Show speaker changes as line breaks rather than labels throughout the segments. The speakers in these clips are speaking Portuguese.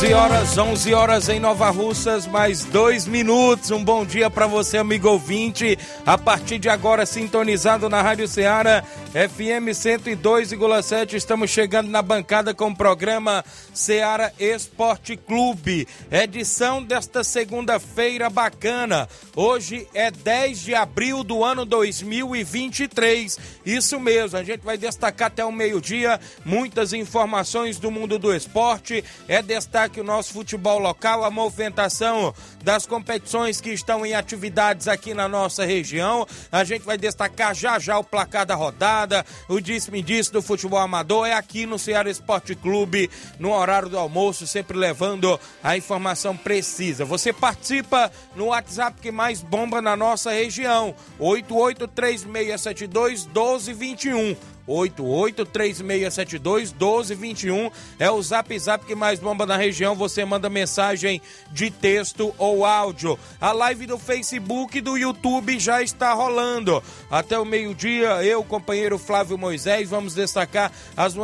11 horas, 11 horas em Nova Russas, mais dois minutos. Um bom dia para você, amigo ouvinte. A partir de agora, sintonizado na Rádio Ceará, FM 102,7. Estamos chegando na bancada com o programa Ceará Esporte Clube. Edição desta segunda-feira bacana. Hoje é 10 de abril do ano 2023. Isso mesmo, a gente vai destacar até o meio-dia muitas informações do mundo do esporte. É destaque destaque o nosso futebol local, a movimentação das competições que estão em atividades aqui na nossa região. A gente vai destacar já já o placar da rodada, o disse-me-disse do futebol amador. É aqui no Ceará Esporte Clube, no horário do almoço, sempre levando a informação precisa. Você participa no WhatsApp que mais bomba na nossa região, 883672 1221. 8836721221 é o zap zap que mais bomba na região. Você manda mensagem de texto ou áudio. A live do Facebook e do YouTube já está rolando. Até o meio-dia, eu, companheiro Flávio Moisés, vamos destacar as,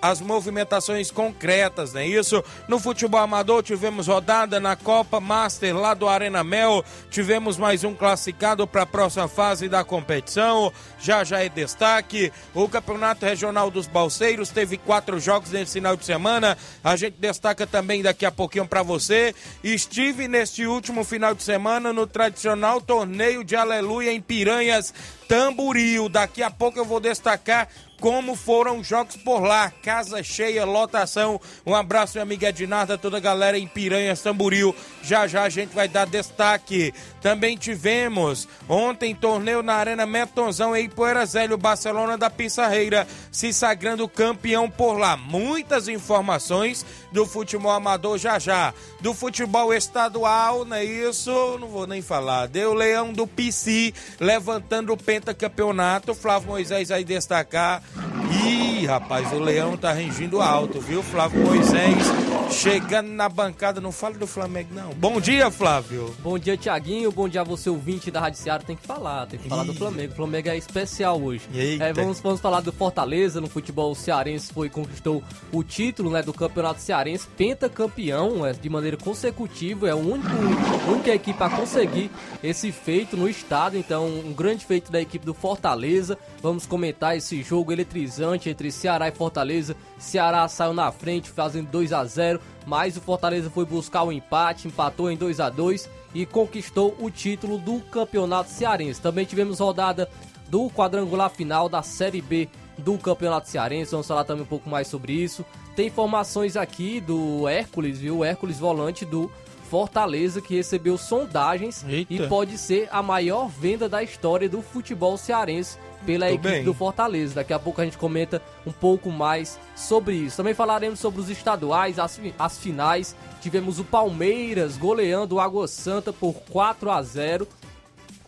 as movimentações concretas, não é isso? No futebol amador tivemos rodada na Copa Master lá do Arena Mel. Tivemos mais um classificado para a próxima fase da competição. Já já é destaque. O Campeonato Regional dos Balseiros teve quatro jogos nesse final de semana. A gente destaca também daqui a pouquinho para você. Estive neste último final de semana no tradicional torneio de Aleluia em Piranhas, Tamboril. Daqui a pouco eu vou destacar como foram os jogos por lá. Casa cheia, lotação. Um abraço, minha amiga Ednarda, toda a galera em Piranha, Tamburil. Já já a gente vai dar destaque. Também tivemos ontem torneio na Arena Metonzão em Poeira Zélio, Barcelona da Pissarreira, se sagrando campeão por lá. Muitas informações do futebol amador já já. Do futebol estadual, não é isso? Não vou nem falar. Deu Leão do PC levantando o pentacampeonato. Flávio Moisés aí destacar. Ih, rapaz, o Leão tá rangindo alto, viu? Flávio Moisés chegando na bancada. Não fala do Flamengo, não. Bom dia, Flávio.
Bom dia, Tiaguinho. Bom dia você, ouvinte da Rádio Seara. Tem que falar, tem que falar Ih. do Flamengo. O Flamengo é especial hoje. É, vamos, vamos falar do Fortaleza no futebol cearense. Foi conquistou o título né, do Campeonato Cearense, pentacampeão é, de maneira consecutiva. É o único, a única equipe a conseguir esse feito no estado. Então, um grande feito da equipe do Fortaleza. Vamos comentar esse jogo eletrizante entre Ceará e Fortaleza. Ceará saiu na frente, fazendo 2 a 0 mas o Fortaleza foi buscar o empate, empatou em 2 a 2 e conquistou o título do Campeonato Cearense. Também tivemos rodada do quadrangular final da Série B do Campeonato Cearense. Vamos falar também um pouco mais sobre isso. Tem informações aqui do Hércules, viu? O Hércules volante do Fortaleza que recebeu sondagens Eita. e pode ser a maior venda da história do futebol cearense pela Muito equipe bem. do Fortaleza. Daqui a pouco a gente comenta um pouco mais sobre isso. Também falaremos sobre os estaduais, as, as finais. Tivemos o Palmeiras goleando o Água Santa por 4 a 0.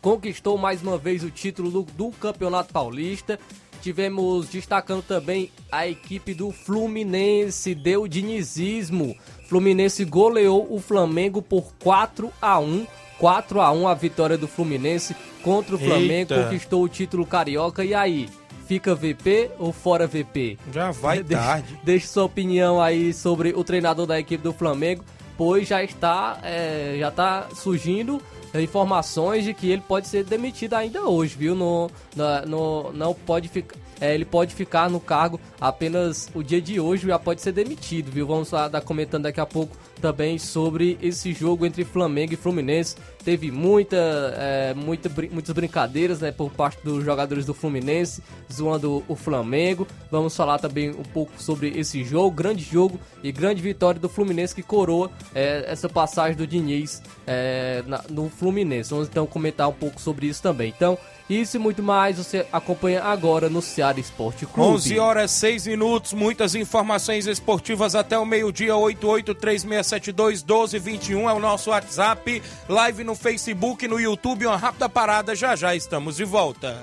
Conquistou mais uma vez o título do, do Campeonato Paulista. Tivemos destacando também a equipe do Fluminense, deu dinizismo. Fluminense goleou o Flamengo por 4 a 1 4 a 1 a vitória do Fluminense contra o Flamengo, Eita. conquistou o título carioca. E aí, fica VP ou fora VP?
Já vai deixe, tarde.
Deixe sua opinião aí sobre o treinador da equipe do Flamengo, pois já está, é, já está surgindo informações de que ele pode ser demitido ainda hoje, viu? No, no, no não pode ficar. É, ele pode ficar no cargo apenas o dia de hoje já pode ser demitido, viu? Vamos estar comentando daqui a pouco também sobre esse jogo entre Flamengo e Fluminense. Teve muita, é, muita, muitas brincadeiras né, por parte dos jogadores do Fluminense, zoando o Flamengo. Vamos falar também um pouco sobre esse jogo, grande jogo e grande vitória do Fluminense que coroa é, essa passagem do Diniz é, na, no Fluminense. Vamos então comentar um pouco sobre isso também. Então, isso e muito mais você acompanha agora no Ceará Esporte Clube.
11 horas 6 minutos, muitas informações esportivas até o meio-dia. 8836721221 é o nosso WhatsApp. Live no Facebook, no YouTube. Uma rápida parada, já já estamos de volta.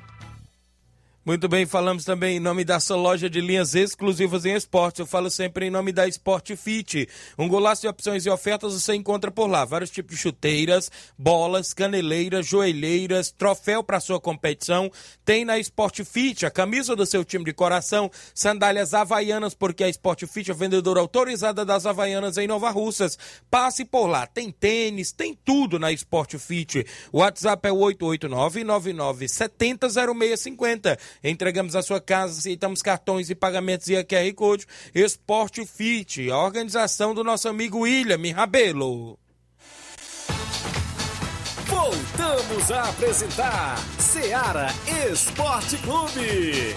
Muito bem, falamos também em nome da sua loja de linhas exclusivas em esportes. Eu falo sempre em nome da Sport Fit. Um golaço de opções e ofertas você encontra por lá. Vários tipos de chuteiras, bolas, caneleiras, joelheiras, troféu para sua competição. Tem na Sport Fit a camisa do seu time de coração, sandálias havaianas, porque a Sport Fit é vendedora autorizada das havaianas em Nova Russas. Passe por lá. Tem tênis, tem tudo na Sport Fit. O WhatsApp é o 889 99 70 0650. Entregamos a sua casa, aceitamos cartões e pagamentos e a QR Code. Esporte Fit, a organização do nosso amigo William Rabelo.
Voltamos a apresentar Seara Esporte Clube.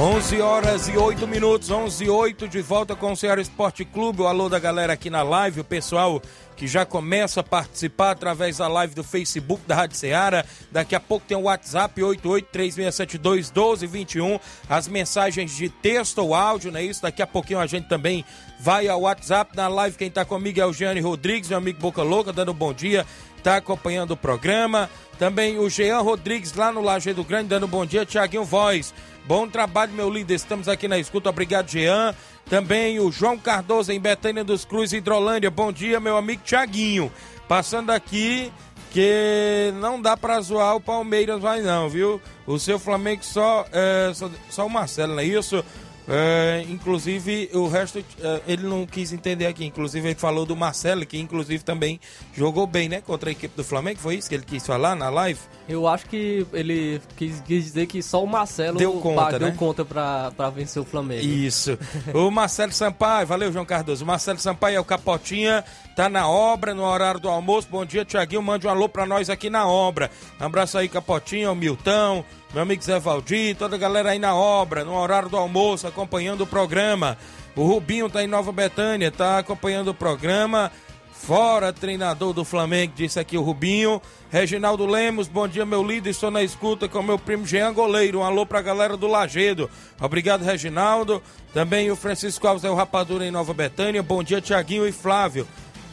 11 horas e 8 minutos, 11 e 8, de volta com o Ceará Esporte Clube. O alô da galera aqui na live, o pessoal que já começa a participar através da live do Facebook da Rádio Ceará. Daqui a pouco tem o WhatsApp 8836721221. As mensagens de texto ou áudio, não é isso? Daqui a pouquinho a gente também vai ao WhatsApp. Na live quem está comigo é o Gianni Rodrigues, meu amigo Boca Louca, dando um bom dia. Está acompanhando o programa. Também o Jean Rodrigues lá no Lajeado Grande, dando um bom dia. Tiaguinho Voz. Bom trabalho, meu líder. Estamos aqui na escuta. Obrigado, Jean. Também o João Cardoso em Betânia dos Cruz, Hidrolândia. Bom dia, meu amigo Tiaguinho. Passando aqui que não dá pra zoar o Palmeiras, vai não, viu? O seu Flamengo só, é, só, só o Marcelo, não é isso? É, inclusive, o resto é, ele não quis entender aqui. Inclusive, ele falou do Marcelo, que inclusive também jogou bem, né? Contra a equipe do Flamengo. Foi isso que ele quis falar na live?
Eu acho que ele quis, quis dizer que só o Marcelo
deu conta,
deu
né?
conta pra, pra vencer o Flamengo.
Isso. o Marcelo Sampaio, valeu, João Cardoso. O Marcelo Sampaio é o Capotinha, tá na obra, no horário do almoço. Bom dia, Tiaguinho. Mande um alô pra nós aqui na obra. Um abraço aí, Capotinha, o Milton meu amigo Zé Valdir, toda a galera aí na obra, no horário do almoço, acompanhando o programa. O Rubinho tá em Nova Betânia, tá acompanhando o programa. Fora treinador do Flamengo, disse aqui o Rubinho. Reginaldo Lemos, bom dia, meu líder. Estou na escuta com meu primo Jean Goleiro. Um alô pra galera do Lagedo. Obrigado, Reginaldo. Também o Francisco Alves é o Rapadura em Nova Betânia. Bom dia, Tiaguinho e Flávio.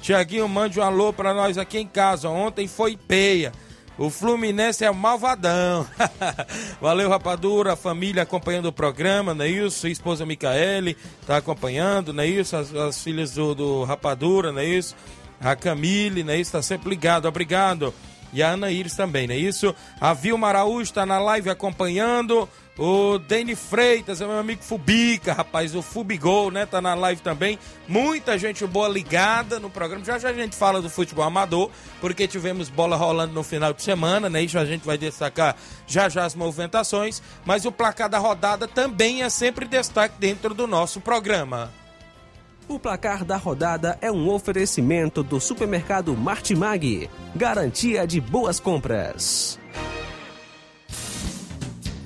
Tiaguinho, mande um alô pra nós aqui em casa. Ontem foi peia. O Fluminense é malvadão. Valeu, Rapadura, família acompanhando o programa, não é isso? Sua esposa Micaele tá acompanhando, não é isso? As, as filhas do, do, Rapadura, é isso? A Camille, não é? Tá sempre ligado, obrigado. e a Ana Iris também, não é isso? A Vilma Araújo está na live acompanhando. O Dani Freitas, é meu amigo Fubica, rapaz, o Fubigol, né? Tá na live também. Muita gente boa ligada no programa. Já já a gente fala do futebol amador, porque tivemos bola rolando no final de semana, né? Isso a gente vai destacar já já as movimentações. Mas o placar da rodada também é sempre destaque dentro do nosso programa.
O placar da rodada é um oferecimento do supermercado Martimag. Garantia de boas compras.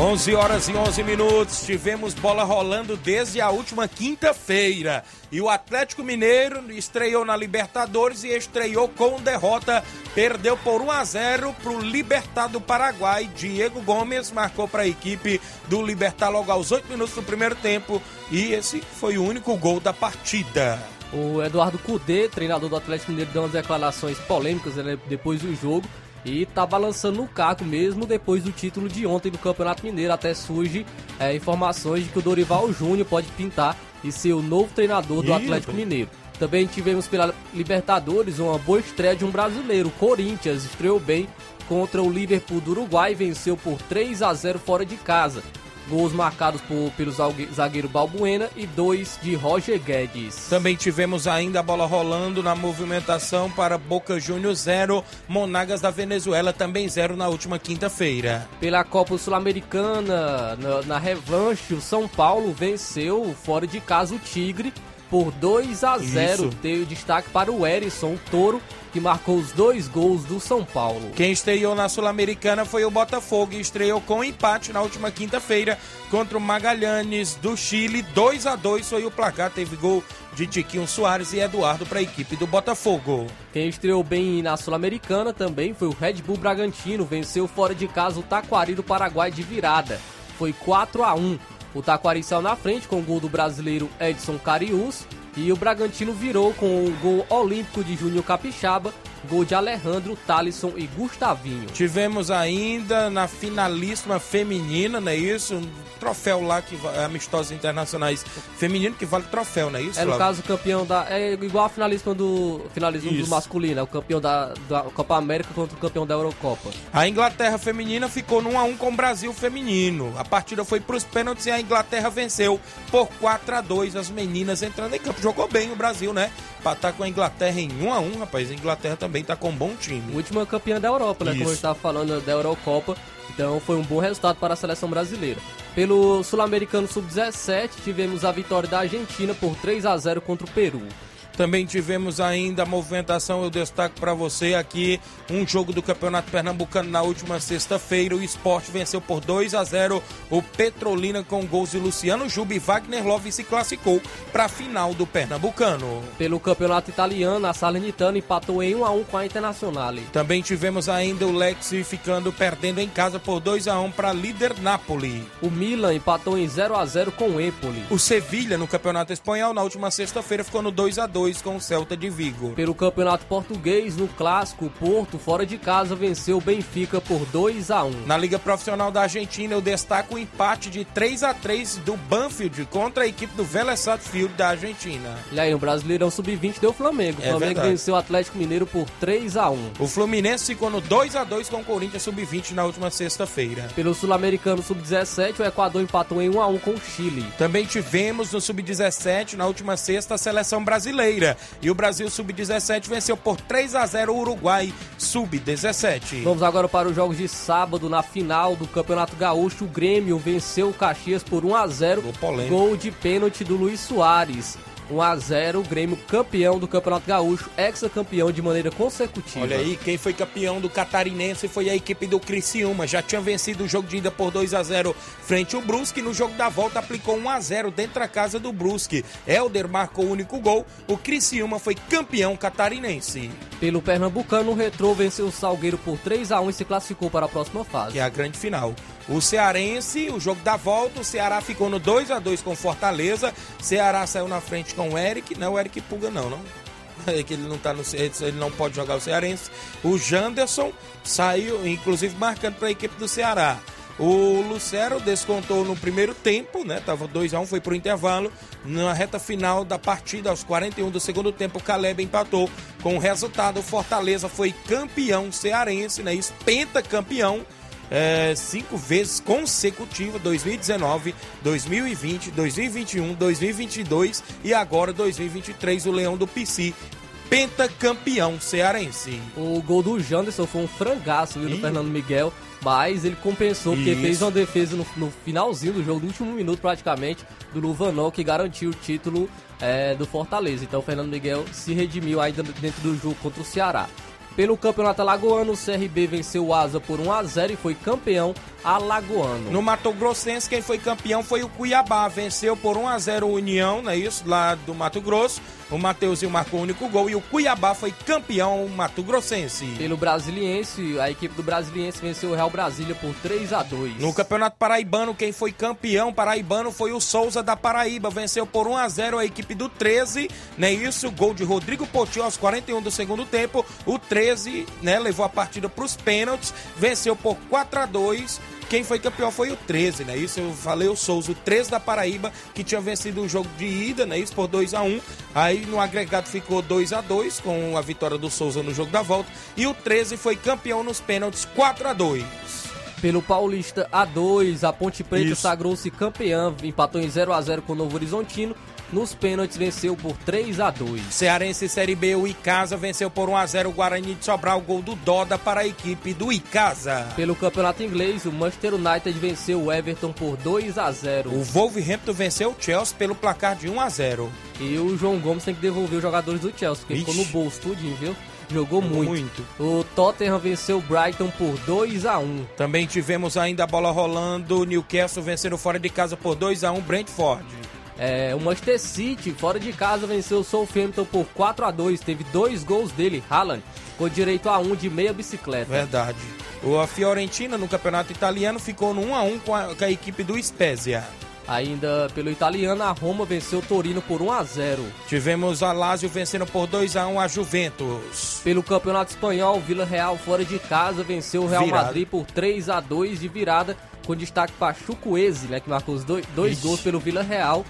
11 horas e 11 minutos, tivemos bola rolando desde a última quinta-feira. E o Atlético Mineiro estreou na Libertadores e estreou com derrota. Perdeu por 1 a 0 para o Libertar do Paraguai. Diego Gomes marcou para a equipe do Libertar logo aos 8 minutos do primeiro tempo. E esse foi o único gol da partida.
O Eduardo Cudê, treinador do Atlético Mineiro, deu umas declarações polêmicas né, depois do jogo e tá balançando no caco mesmo depois do título de ontem do Campeonato Mineiro. Até surge é, informações de que o Dorival Júnior pode pintar e ser o novo treinador do Atlético Mineiro. Também tivemos pela Libertadores uma boa estreia de um brasileiro. O Corinthians estreou bem contra o Liverpool do Uruguai e venceu por 3 a 0 fora de casa. Gols marcados por, pelo zagueiro Balbuena e dois de Roger Guedes.
Também tivemos ainda a bola rolando na movimentação para Boca Juniors 0, Monagas da Venezuela também 0 na última quinta-feira.
Pela Copa Sul-Americana, na, na revanche, o São Paulo venceu fora de casa o Tigre por 2 a 0. Isso. Teve destaque para o Erisson Toro, que marcou os dois gols do São Paulo.
Quem estreou na Sul-Americana foi o Botafogo e estreou com empate na última quinta-feira contra o Magalhães do Chile. 2 a 2 foi o placar, teve gol de Tiquinho Soares e Eduardo para a equipe do Botafogo.
Quem estreou bem na Sul-Americana também foi o Red Bull Bragantino, venceu fora de casa o Taquari do Paraguai de virada. Foi 4 a 1. O Taquari saiu na frente com o gol do brasileiro Edson Carius e o Bragantino virou com o gol olímpico de Júnior Capixaba, gol de Alejandro, Talisson e Gustavinho.
Tivemos ainda na finalíssima feminina, não é isso? Um troféu lá que amistosos internacionais feminino que vale troféu, não é isso?
É no caso o campeão da é igual a finalíssima do finalismo do masculino, é o campeão da, da Copa América contra o campeão da Eurocopa.
A Inglaterra feminina ficou no 1 a 1 com o Brasil feminino. A partida foi para os pênaltis e a Inglaterra venceu por 4 a 2 as meninas entrando em campo. Jogou bem o Brasil, né? Pra estar com a Inglaterra em 1 a 1, rapaz. A Inglaterra também tá com um bom time.
Última campeã da Europa, né? Isso. Como eu estava falando da Eurocopa. Então foi um bom resultado para a seleção brasileira. Pelo Sul-Americano Sub-17, tivemos a vitória da Argentina por 3 a 0 contra o Peru.
Também tivemos ainda a movimentação, eu destaco para você aqui um jogo do Campeonato Pernambucano na última sexta-feira. O esporte venceu por 2 a 0 o Petrolina com gols de Luciano Jubi e Wagner Love se classificou para a final do Pernambucano.
Pelo Campeonato Italiano, a Salernitana empatou em 1 a 1 com a Internazionale.
Também tivemos ainda o Lexi ficando perdendo em casa por 2 a 1 para líder Napoli.
O Milan empatou em 0 a 0 com o Empoli.
O Sevilha no Campeonato Espanhol na última sexta-feira ficou no 2 a 2 2 com o Celta de Vigo.
Pelo Campeonato Português, no Clássico, o Porto, fora de casa, venceu o Benfica por 2 a 1
Na Liga Profissional da Argentina, eu destaco o empate de 3 a 3 do Banfield contra a equipe do Vélez Sarsfield da Argentina.
E aí, o Brasileirão Sub-20 deu Flamengo. O é Flamengo verdade. venceu o Atlético Mineiro por 3 a 1
O Fluminense ficou no 2 a 2 com o Corinthians Sub-20 na última sexta-feira.
Pelo Sul-Americano Sub-17, o Equador empatou em 1 a 1 com o Chile.
Também tivemos no Sub-17, na última sexta, a seleção brasileira. E o Brasil Sub-17 venceu por 3 a 0 o Uruguai Sub-17.
Vamos agora para os jogos de sábado na final do Campeonato Gaúcho. O Grêmio venceu o Caxias por 1 a 0. Gol de pênalti do Luiz Soares. 1 a 0 o Grêmio campeão do Campeonato Gaúcho, ex-campeão de maneira consecutiva.
Olha aí, quem foi campeão do Catarinense foi a equipe do Criciúma. Já tinha vencido o jogo de ida por 2 a 0 frente ao Brusque. No jogo da volta aplicou 1 a 0 dentro da casa do Brusque. Helder marcou o único gol. O Criciúma foi campeão catarinense.
Pelo Pernambucano, o Retrô venceu o Salgueiro por 3 a 1 e se classificou para a próxima fase.
Que é a grande final. O Cearense, o jogo da volta, o Ceará ficou no 2 a 2 com Fortaleza. Ceará saiu na frente com o Eric, não é o Eric Puga não, não. É que ele não tá no ele não pode jogar o Cearense. O Janderson saiu, inclusive marcando para a equipe do Ceará. O Lucero descontou no primeiro tempo, né? Tava 2 a 1 um, foi pro intervalo. Na reta final da partida, aos 41 do segundo tempo, o Caleb empatou com o resultado. O Fortaleza foi campeão cearense, né? Isso, pentacampeão. É, cinco vezes consecutiva 2019, 2020, 2021, 2022 e agora 2023 o Leão do PC pentacampeão cearense.
O gol do Janderson foi um frangaço viu, do Fernando Miguel. Mas ele compensou, porque Isso. fez uma defesa no, no, finalzinho do jogo, no último minuto praticamente, do Luvanol, que garantiu o título é, do Fortaleza. Então o Fernando Miguel se redimiu ainda dentro do jogo contra o Ceará. Pelo campeonato alagoano, o CRB venceu o Asa por 1 a 0 e foi campeão alagoano.
No Mato Grossense, quem foi campeão foi o Cuiabá. Venceu por 1 a 0 o União, não é isso? Lá do Mato Grosso. O Mateuzinho marcou o único gol e o Cuiabá foi campeão Mato Grossense.
Pelo Brasiliense, a equipe do Brasiliense venceu o Real Brasília por 3 a 2.
No Campeonato Paraibano, quem foi campeão paraibano foi o Souza da Paraíba. Venceu por 1 a 0 a equipe do 13, né? Isso, gol de Rodrigo Potinho aos 41 do segundo tempo. O 13, né, levou a partida para os pênaltis, venceu por 4 a 2 quem foi campeão foi o 13, né? Isso eu falei o Souza, o 13 da Paraíba, que tinha vencido o jogo de ida, né? Isso por 2 a 1 Aí no agregado ficou 2 a 2 com a vitória do Souza no jogo da volta. E o 13 foi campeão nos pênaltis 4 a 2
pelo Paulista A2, a Ponte Preta sagrou-se campeã, empatou em 0 a 0 com o Novo Horizontino nos pênaltis venceu por 3 a 2.
Cearense Série B, o Icasa venceu por 1 a 0 o Guarani de Sobral, gol do Doda para a equipe do Icasa.
Pelo Campeonato Inglês, o Manchester United venceu o Everton por 2 a 0.
O Wolverhampton venceu o Chelsea pelo placar de 1 a 0.
E o João Gomes tem que devolver os jogadores do Chelsea, porque Ixi. ficou no bolso tudinho, viu? Jogou muito. muito. O Tottenham venceu o Brighton por 2 a 1.
Também tivemos ainda a bola rolando, Newcastle vencendo fora de casa por 2 a 1 Brentford.
É, o Manchester City, fora de casa, venceu o Southampton por 4 a 2 Teve dois gols dele, Haaland, com direito a um de meia bicicleta.
Verdade. O Fiorentina, no campeonato italiano, ficou no 1 a 1 com a, com a equipe do Spezia.
Ainda pelo italiano, a Roma venceu o Torino por 1 a 0.
Tivemos a Lazio vencendo por 2 a 1 a Juventus.
Pelo Campeonato Espanhol, Vila Real fora de casa venceu o Real virada. Madrid por 3 a 2 de virada, com destaque para Chukwueze, né, que marcou os dois, dois gols pelo Vila Real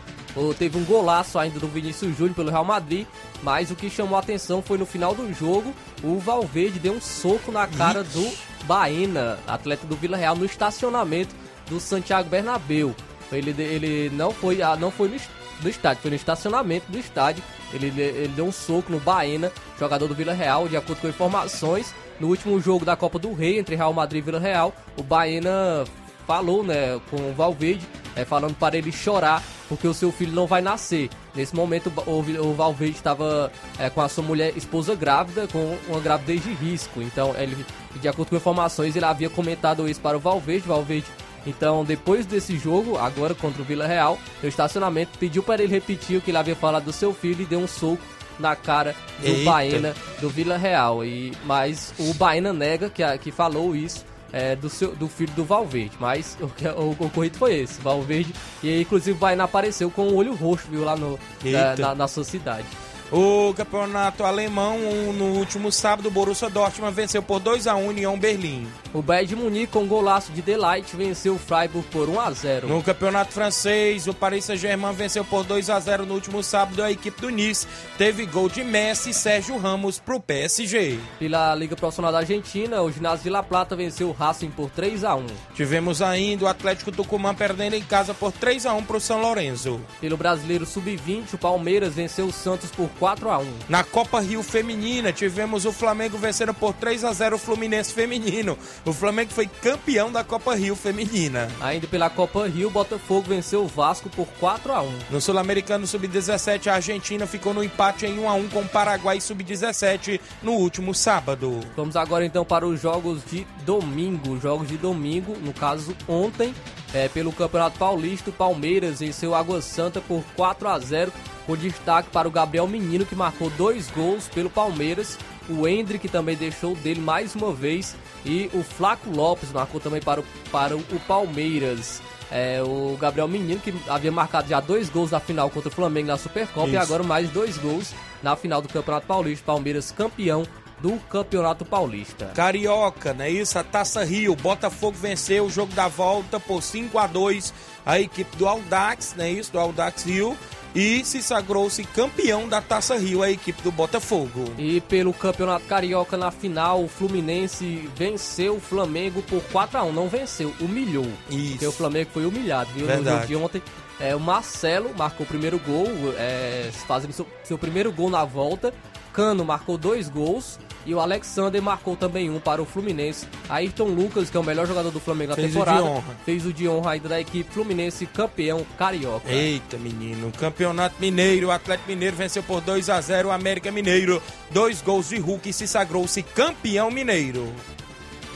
teve um golaço ainda do Vinícius Júnior pelo Real Madrid, mas o que chamou a atenção foi no final do jogo, o Valverde deu um soco na cara do Baena, atleta do Vila Real, no estacionamento do Santiago Bernabéu. Ele, ele não foi, ah, não foi no, no estádio, foi no estacionamento do estádio. Ele, ele deu um soco no Baena, jogador do Vila Real, de acordo com informações. No último jogo da Copa do Rei entre Real Madrid e Vila Real, o Baena falou né, com o Valverde, é, falando para ele chorar porque o seu filho não vai nascer. Nesse momento, o, o Valverde estava é, com a sua mulher esposa grávida, com uma gravidez de risco. Então, ele, de acordo com informações, ele havia comentado isso para o Valverde. Valverde, então, depois desse jogo, agora contra o Vila Real, no estacionamento, pediu para ele repetir o que ele havia falado do seu filho e deu um soco na cara do Eita. Baena do Vila Real. E, mas o Baena nega que, que falou isso é, do, seu, do filho do Valverde. Mas o, o, o ocorrido foi esse, Valverde. E inclusive, o Baena apareceu com o olho roxo, viu, lá no, na, na, na sua cidade.
O campeonato alemão, no último sábado, o Borussia Dortmund venceu por 2 a 1 União Berlim.
O Bayern de Munique, com golaço de Delight, venceu o Freiburg por 1 a 0.
No campeonato francês, o Paris Saint-Germain venceu por 2 a 0 no último sábado a equipe do Nice. Teve gol de Messi e Sérgio Ramos pro PSG.
Pela Liga Profissional da Argentina, o Ginásio de La Plata venceu o Racing por 3 a 1.
Tivemos ainda o Atlético Tucumã perdendo em casa por 3 a 1 pro São Lourenço.
Pelo Brasileiro Sub-20, o Palmeiras venceu o Santos por 4 a 1.
Na Copa Rio Feminina, tivemos o Flamengo vencendo por 3 a 0 o Fluminense Feminino. O Flamengo foi campeão da Copa Rio Feminina.
Ainda pela Copa Rio, o Botafogo venceu o Vasco por 4 a 1.
No Sul-Americano Sub-17, a Argentina ficou no empate em 1 a 1 com o Paraguai Sub-17 no último sábado.
Vamos agora então para os jogos de domingo. Jogos de domingo, no caso ontem, é, pelo Campeonato Paulista, o Palmeiras venceu Água Santa por 4 a 0 com destaque para o Gabriel Menino, que marcou dois gols pelo Palmeiras. O Hendrick também deixou dele mais uma vez. E o Flaco Lopes marcou também para o, para o Palmeiras. É, o Gabriel Menino, que havia marcado já dois gols na final contra o Flamengo na Supercopa. Isso. E agora mais dois gols na final do Campeonato Paulista. Palmeiras campeão do Campeonato Paulista.
Carioca, não é isso? A Taça Rio, Botafogo venceu o jogo da volta por 5 a 2 a equipe do Aldax, não é isso? Do Aldax Rio e se sagrou-se campeão da Taça Rio, a equipe do Botafogo.
E pelo Campeonato Carioca na final, o Fluminense venceu o Flamengo por 4 a 1 Não venceu, humilhou. Isso. Porque o Flamengo foi humilhado, viu? Verdade. No jogo de ontem, é, o Marcelo marcou o primeiro gol, é, fazendo seu, seu primeiro gol na volta. Cano marcou dois gols e o Alexander marcou também um para o Fluminense. Ayrton Lucas, que é o melhor jogador do Flamengo fez na temporada, o fez o de honra aí da equipe Fluminense campeão carioca.
Eita, menino, Campeonato Mineiro, o Atlético Mineiro venceu por 2 a 0 o América Mineiro. Dois gols de Hulk e se sagrou-se campeão mineiro.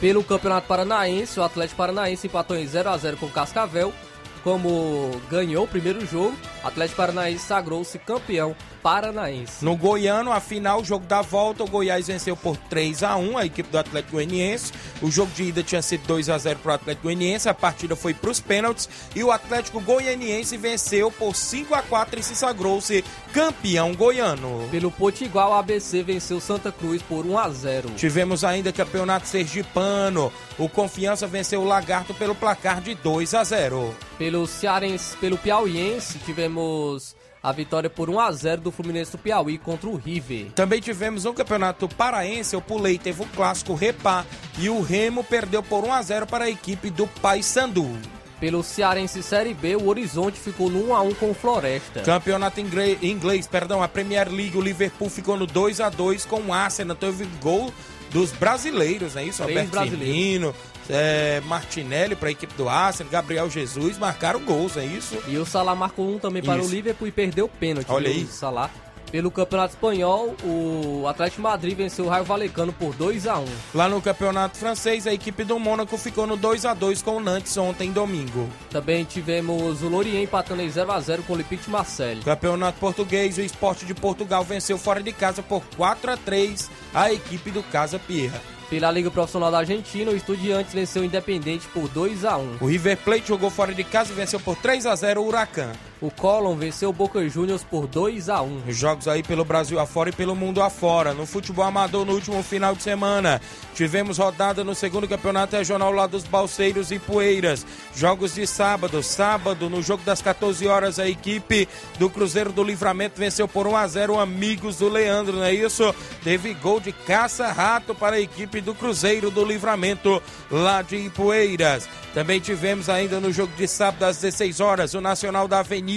Pelo Campeonato Paranaense, o Atlético Paranaense empatou em 0 a 0 com o Cascavel como ganhou o primeiro jogo, Atlético Paranaense sagrou-se campeão paranaense.
No Goiano, a final, o jogo da volta, o Goiás venceu por 3 a 1 a equipe do Atlético Goianiense. O jogo de ida tinha sido 2 a 0 para o Atlético Goianiense, a partida foi para os pênaltis e o Atlético Goianiense venceu por 5 a 4 e se sagrou-se campeão goiano.
Pelo Potiguar, o ABC venceu Santa Cruz por 1 a 0.
Tivemos ainda Campeonato Sergipano. O Confiança venceu o Lagarto pelo placar de 2 a 0.
Pelo Cearense, pelo Piauiense, tivemos a vitória por 1 a 0 do Fluminense do Piauí contra o River.
Também tivemos um campeonato paraense, eu pulei, teve o clássico Repá e o Remo perdeu por 1 a 0 para a equipe do Paysandu.
Pelo Cearense Série B, o Horizonte ficou no 1 a 1 com o Floresta.
Campeonato inglês, inglês, perdão, a Premier League, o Liverpool ficou no 2 a 2 com o Arsenal, teve gol dos brasileiros, é isso?
Três Alberto brasileiros. Firmino,
é, Martinelli para a equipe do Arsenal, Gabriel Jesus marcaram gols, é isso?
E o Salah marcou um também para isso. o Liverpool e perdeu o pênalti.
Olha aí.
Salah. Pelo Campeonato Espanhol, o Atlético Madrid venceu o Raio Valecano por 2 a 1
Lá no Campeonato Francês, a equipe do Mônaco ficou no 2 a 2 com o Nantes ontem, domingo.
Também tivemos o Lorient empatando em 0 a 0 com o Olympique de Marseille.
Campeonato Português, o Esporte de Portugal venceu fora de casa por 4 a 3 a equipe do Casa Pierra.
Pela Liga Profissional da Argentina, o Estudiantes venceu o Independente por 2 a 1
O River Plate jogou fora de casa e venceu por 3 a 0 o Huracan.
O Colón venceu o Boca Juniors por 2 a 1
Jogos aí pelo Brasil afora e pelo mundo afora. No futebol amador, no último final de semana, tivemos rodada no segundo campeonato regional lá dos Balseiros e Poeiras. Jogos de sábado. Sábado, no jogo das 14 horas, a equipe do Cruzeiro do Livramento venceu por 1 a 0 Amigos do Leandro, não é isso? Teve gol de caça-rato para a equipe do Cruzeiro do Livramento lá de Ipueiras. Também tivemos ainda no jogo de sábado às 16 horas o Nacional da Avenida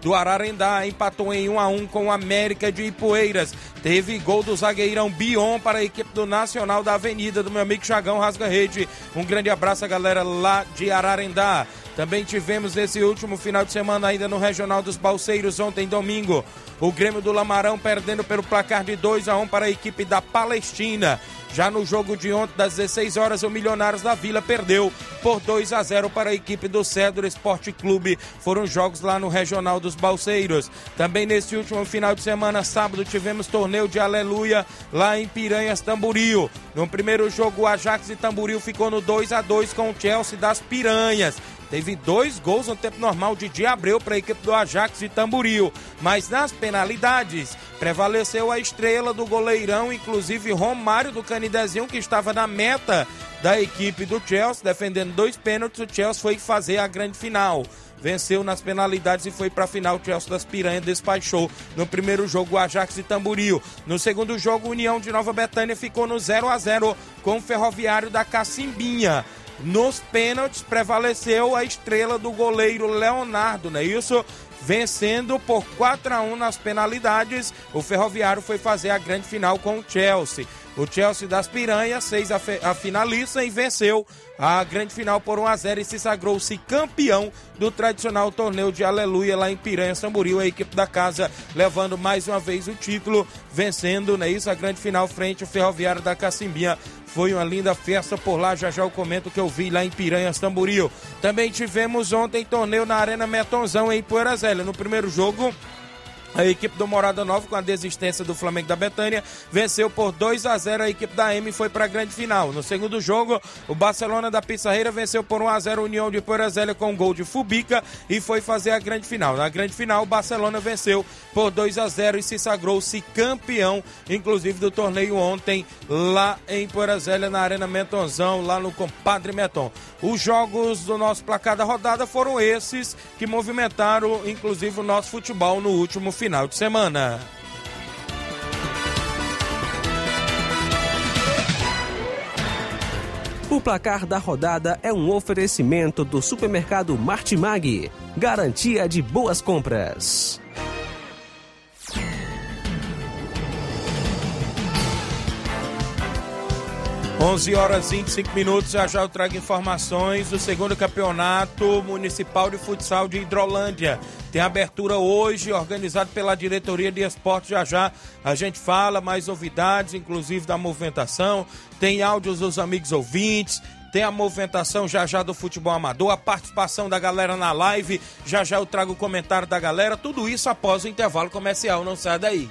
do Ararendá empatou em 1 a 1 com o América de Ipueiras. Teve gol do zagueirão Bion para a equipe do Nacional da Avenida do meu amigo Chagão Rasga Rede. Um grande abraço a galera lá de Ararendá. Também tivemos nesse último final de semana ainda no Regional dos Balseiros ontem domingo. O Grêmio do Lamarão perdendo pelo placar de 2 a 1 para a equipe da Palestina. Já no jogo de ontem, das 16 horas, o Milionários da Vila perdeu por 2 a 0 para a equipe do Cedro Esporte Clube. Foram jogos lá no Regional dos Balseiros. Também nesse último final de semana, sábado, tivemos torneio de Aleluia lá em Piranhas, Tamboril. No primeiro jogo, o Ajax e Tamboril ficou no 2 a 2 com o Chelsea das Piranhas. Teve dois gols no tempo normal de Diabreu para a equipe do Ajax e Tamboril. Mas nas penalidades, prevaleceu a estrela do goleirão, inclusive Romário do Canidezinho, que estava na meta da equipe do Chelsea, defendendo dois pênaltis. O Chelsea foi fazer a grande final venceu nas penalidades e foi para a final. O Chelsea das Piranhas despachou no primeiro jogo o Ajax e Tamboril. No segundo jogo, União de Nova Betânia ficou no 0 a 0 com o Ferroviário da Cacimbinha. Nos pênaltis prevaleceu a estrela do goleiro Leonardo, não é isso? Vencendo por 4 a 1 nas penalidades, o Ferroviário foi fazer a grande final com o Chelsea. O Chelsea das Piranhas fez a, a finalista e venceu a grande final por 1 a 0 e se sagrou-se campeão do tradicional torneio de Aleluia lá em Piranha, Samburil. A equipe da casa levando mais uma vez o título, vencendo, né, isso, a grande final frente ao Ferroviário da Cacimbinha. Foi uma linda festa por lá, já já eu comento que eu vi lá em Piranha, Tamboril. Também tivemos ontem torneio na Arena Metonzão em Poeira No primeiro jogo, A equipe do Morada Nova, com a desistência do Flamengo da Betânia, venceu por 2 a 0 a equipe da M foi para a grande final. No segundo jogo, o Barcelona da Pissarreira venceu por 1 a 0 a União de Porazélia com gol de Fubica e foi fazer a grande final. Na grande final, o Barcelona venceu por 2 a 0 e se sagrou-se campeão, inclusive do torneio ontem lá em Porazélia, na Arena Metonzão, lá no Compadre Meton. Os jogos do nosso placar da rodada foram esses que movimentaram, inclusive, o nosso futebol no último final final de semana.
O placar da rodada é um oferecimento do supermercado Martimag, garantia de boas compras.
11 horas e 25 minutos, já já eu trago informações do segundo campeonato municipal de futsal de Hidrolândia. Tem abertura hoje, organizado pela diretoria de esporte. Já já a gente fala mais novidades, inclusive da movimentação. Tem áudios dos amigos ouvintes. Tem a movimentação já já do futebol amador, a participação da galera na live. Já já eu trago o comentário da galera. Tudo isso após o intervalo comercial. Não sai daí.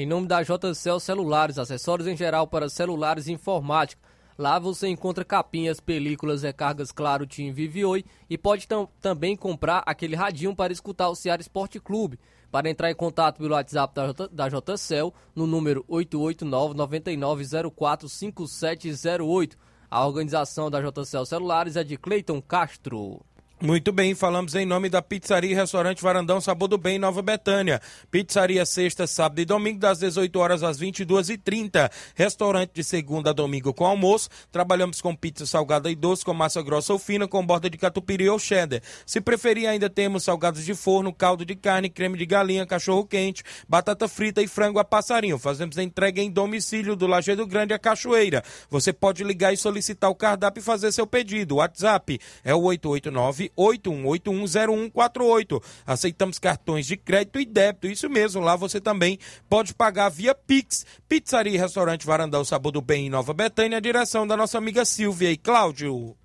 Em nome da JCL Celulares, acessórios em geral para celulares e informática. Lá você encontra capinhas, películas, recargas Claro, TIM, Vive Oi e pode tam também comprar aquele radinho para escutar o Ceará Esporte Clube. Para entrar em contato pelo WhatsApp da, J, da JCL no número 889-9904-5708. A organização da JCL Celulares é de Cleiton Castro.
Muito bem, falamos em nome da Pizzaria e Restaurante Varandão Sabor do Bem, Nova Betânia. Pizzaria sexta, sábado e domingo, das 18 horas às 22h30. Restaurante de segunda a domingo com almoço. Trabalhamos com pizza salgada e doce, com massa grossa ou fina, com borda de catupiry ou cheddar. Se preferir, ainda temos salgados de forno, caldo de carne, creme de galinha, cachorro quente, batata frita e frango a passarinho. Fazemos entrega em domicílio do Lajeado Grande a Cachoeira. Você pode ligar e solicitar o cardápio e fazer seu pedido. O WhatsApp é o 889 81810148. Aceitamos cartões de crédito e débito. Isso mesmo, lá você também pode pagar via Pix. Pizzaria e Restaurante Varandão Sabor do Bem em Nova Betânia, a direção da nossa amiga Silvia e Cláudio.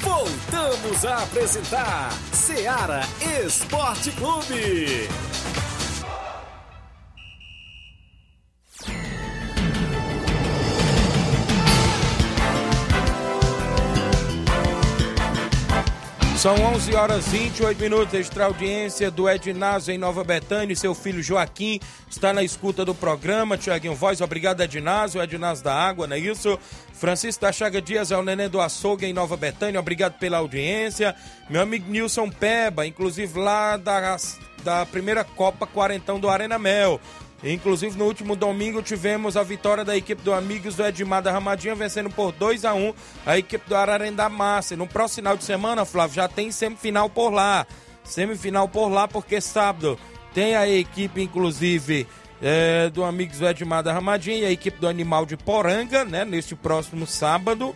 Voltamos a apresentar Seara Esporte Clube.
São 11 horas 28 minutos, extra audiência do Ednásio em Nova Betânia. Seu filho Joaquim está na escuta do programa. Tiaguinho Voz, obrigado Ednásio, Ednásio da Água, não é isso? Francisco da Chaga Dias é o neném do açougue em Nova Betânia, obrigado pela audiência. Meu amigo Nilson Peba, inclusive lá da, da primeira Copa Quarentão do Arena Mel. Inclusive, no último domingo, tivemos a vitória da equipe do Amigos do Edmar da Ramadinha, vencendo por 2 a 1 a equipe do Ararendá Massa. No próximo final de semana, Flávio, já tem semifinal por lá. Semifinal por lá, porque sábado tem a equipe, inclusive, é, do Amigos do Edmar da Ramadinha e a equipe do Animal de Poranga, né? Neste próximo sábado.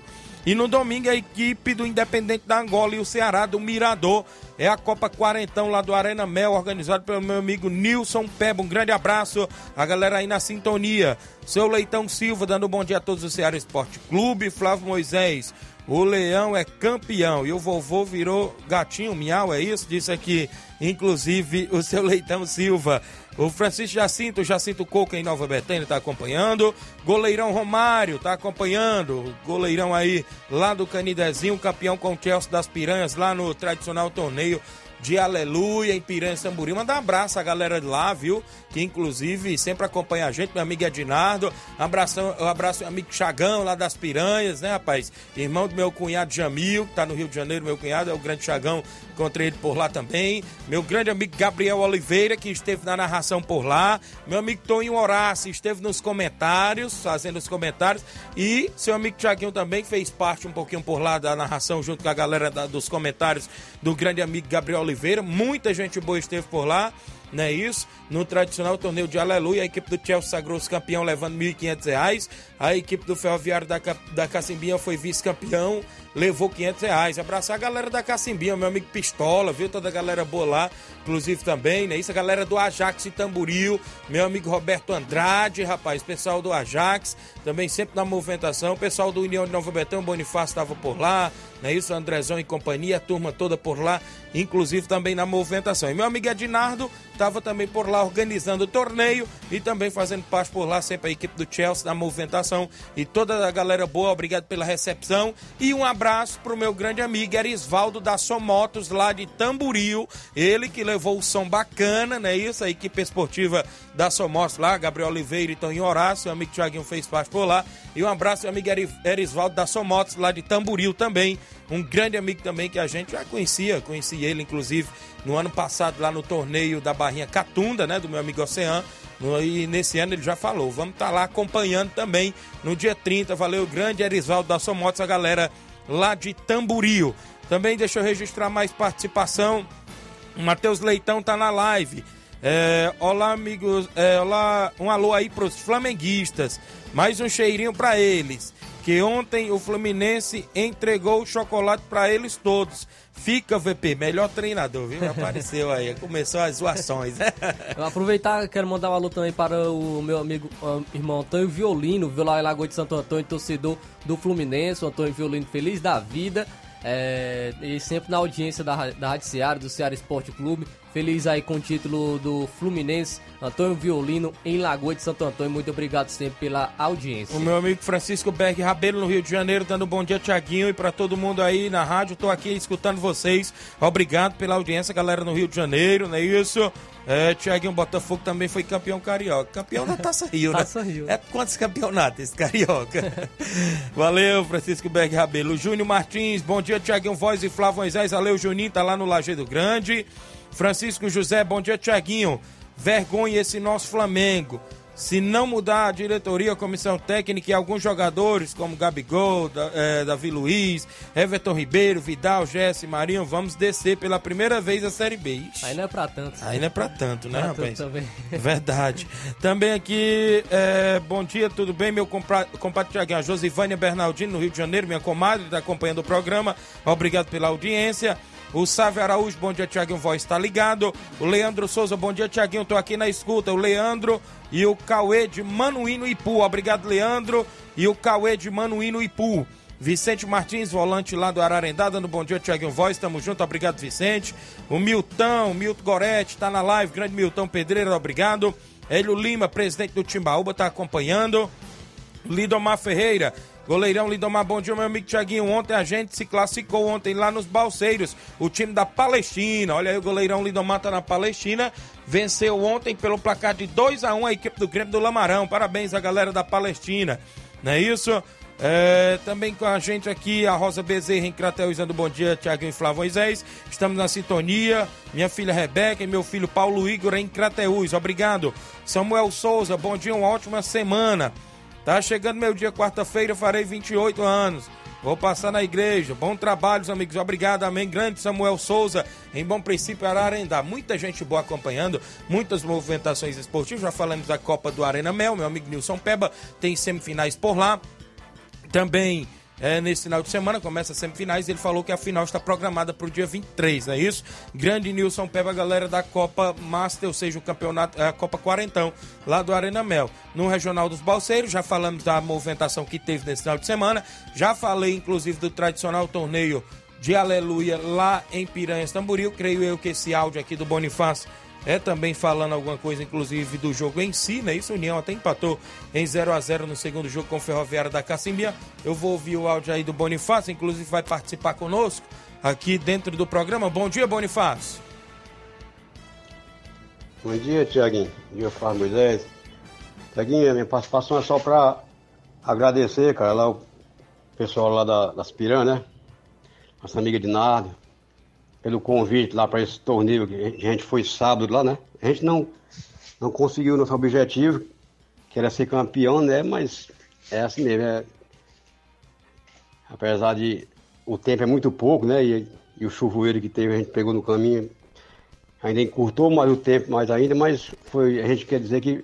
E no domingo a equipe do Independente da Angola e o Ceará do Mirador. É a Copa Quarentão lá do Arena Mel, organizado pelo meu amigo Nilson Peba. Um grande abraço, a galera aí na sintonia. Seu Leitão Silva, dando um bom dia a todos do Ceará Esporte Clube. Flávio Moisés, o Leão é campeão e o vovô virou gatinho miau, é isso? Disse aqui, inclusive, o seu Leitão Silva. O Francisco Jacinto, Jacinto Coco em Nova Betânia está acompanhando. Goleirão Romário está acompanhando. Goleirão aí lá do Canidezinho, campeão com o Chelsea das Piranhas lá no tradicional torneio de Aleluia, em Piranha Tamboril. Manda um abraço à galera de lá, viu? Que inclusive sempre acompanha a gente, meu amigo Ednardo. Um abraço, um abraço meu amigo Chagão, lá das Piranhas, né, rapaz? Irmão do meu cunhado Jamil, que tá no Rio de Janeiro, meu cunhado, é o grande Chagão. Encontrei ele por lá também. Meu grande amigo Gabriel Oliveira, que esteve na narração por lá. Meu amigo Toninho Horácio esteve nos comentários, fazendo os comentários. E seu amigo Tiaguinho também, que fez parte um pouquinho por lá da narração, junto com a galera da, dos comentários do grande amigo Gabriel Oliveira. Muita gente boa esteve por lá não é isso? No tradicional torneio de Aleluia, a equipe do Chelsea sagrou-se campeão levando R$ 1.500. A equipe do Ferroviário da, da Cacimbinha foi vice-campeão, levou 500 reais. Abraçar a galera da Cacimbinha, meu amigo Pistola, viu? Toda a galera boa lá, inclusive também, né? Isso, a galera do Ajax e Tamburil, meu amigo Roberto Andrade, rapaz, pessoal do Ajax, também sempre na movimentação. Pessoal do União de Nova Betão, Bonifácio estava por lá, não é isso? Andrezão e companhia, a turma toda por lá, inclusive também na movimentação. E meu amigo Ednardo estava também por lá organizando o torneio e também fazendo parte por lá, sempre a equipe do Chelsea na movimentação e toda a galera boa, obrigado pela recepção. E um abraço pro meu grande amigo Erisvaldo da Somotos, lá de Tamburil, ele que levou o som bacana, não é isso? A equipe esportiva da Somotos lá, Gabriel Oliveira e Toninho Horácio, o amigo Thiaguinho fez parte por lá. E um abraço ao amigo Erisvaldo da Somotos, lá de Tamburil também um grande amigo também que a gente já conhecia, conheci ele inclusive no ano passado lá no torneio da Barrinha Catunda, né, do meu amigo Oceano. E nesse ano ele já falou, vamos estar tá lá acompanhando também no dia 30. Valeu, grande Erisvaldo da Somotos, a galera lá de Tamburio. Também deixa eu registrar mais participação. Matheus Leitão tá na live. É, olá, amigos. É, olá, um alô aí pros flamenguistas. Mais um cheirinho para eles que ontem o Fluminense entregou o chocolate para eles todos. Fica, VP, melhor treinador, viu? Apareceu aí, começou as zoações.
Eu aproveitar, quero mandar um alô também para o meu amigo um, irmão Antônio Violino, viu lá em Lagoa de Santo Antônio, torcedor do Fluminense, o Antônio Violino feliz da vida. É, e sempre na audiência da, da Rádio Seara, do Ceará Esporte Clube. Feliz aí com o título do Fluminense, Antônio Violino, em Lagoa de Santo Antônio. Muito obrigado sempre pela audiência.
O meu amigo Francisco Berg Rabelo, no Rio de Janeiro, dando um bom dia, Tiaguinho, e para todo mundo aí na rádio. Estou aqui escutando vocês. Obrigado pela audiência, galera no Rio de Janeiro, não é isso? É, Tiaguinho Botafogo também foi campeão carioca. Campeão da Taça Rio, né?
Taça Rio.
É quantos campeonatos esse carioca? Valeu, Francisco Berg Rabelo. Júnior Martins, bom dia, Tiaguinho Voz e Flávio Moisés. Valeu, Juninho, tá lá no Lajeado Grande. Francisco José, bom dia, Tiaguinho. Vergonha esse nosso Flamengo. Se não mudar a diretoria, a comissão técnica e alguns jogadores, como Gabigol, da, é, Davi Luiz, Everton Ribeiro, Vidal, Jesse, Marinho, vamos descer pela primeira vez a Série B.
Ixi. Aí não é pra tanto.
Aí não é pra tanto, né,
pra rapaz? Também.
Verdade. também aqui, é, bom dia, tudo bem? Meu compadre Tiaguinho, a Josivânia Bernardino, no Rio de Janeiro, minha comadre, está acompanhando o programa. Obrigado pela audiência. O Sávio Araújo, bom dia, Tiaguinho Voz, está ligado. O Leandro Souza, bom dia, Tiaguinho, tô aqui na escuta. O Leandro e o Cauê de Manuíno Ipu. Obrigado, Leandro. E o Cauê de Manuíno Ipu. Vicente Martins, volante lá do Ararendá, dando bom dia, Tiaguinho Voz, tamo junto, obrigado, Vicente. O Milton, Milton Goretti, tá na live, grande Milton Pedreira, obrigado. Hélio Lima, presidente do Timbaúba, tá acompanhando. Lidomar Ferreira, Goleirão Lindomar, bom dia, meu amigo Tiaguinho. Ontem a gente se classificou ontem lá nos Balseiros, o time da Palestina. Olha aí, o goleirão Lindomar tá na Palestina. Venceu ontem pelo placar de 2 a 1 a equipe do Grêmio do Lamarão. Parabéns à galera da Palestina. Não é isso? É, também com a gente aqui, a Rosa Bezerra em Crateus, dando bom dia, Tiaguinho e Flávio Moisés. Estamos na sintonia. Minha filha Rebeca e meu filho Paulo Igor em Crateus. Obrigado. Samuel Souza, bom dia, uma ótima semana. Tá chegando meu dia, quarta-feira, farei 28 anos. Vou passar na igreja. Bom trabalho, amigos. Obrigado, amém. Grande Samuel Souza, em Bom Princípio, Ararendá. Muita gente boa acompanhando, muitas movimentações esportivas. Já falamos da Copa do Arena Mel, meu amigo Nilson Peba. Tem semifinais por lá. Também é, nesse final de semana, começa as semifinais. Ele falou que a final está programada para o dia 23, não é isso? Grande Nilson Peba, galera da Copa Master, ou seja, o campeonato, a Copa Quarentão, lá do Arena Mel. No Regional dos Balseiros, já falamos da movimentação que teve nesse final de semana. Já falei, inclusive, do tradicional torneio de Aleluia lá em Piranhas Tamboril. Creio eu que esse áudio aqui do Bonifácio é também falando alguma coisa, inclusive, do jogo em si, né? Isso, União até empatou em 0 a 0 no segundo jogo com o Ferroviário da Cacimbia. Eu vou ouvir o áudio aí do Bonifácio, inclusive vai participar conosco aqui dentro do programa. Bom dia, Bonifácio.
Bom dia, Tiaguinho. Bom dia, Flávio Moisés. Tiaguinho, minha participação é só para agradecer, cara, lá o pessoal lá da, das Piranhas, né? Nossa amiga de Nardo, pelo convite lá para esse torneio que a gente foi sábado lá, né? A gente não, não conseguiu nosso objetivo, que era ser campeão, né? Mas é assim mesmo, é... Apesar de o tempo é muito pouco, né? E, e o chuvoeiro que teve, a gente pegou no caminho, ainda encurtou mais o tempo mais ainda, mas foi, a gente quer dizer que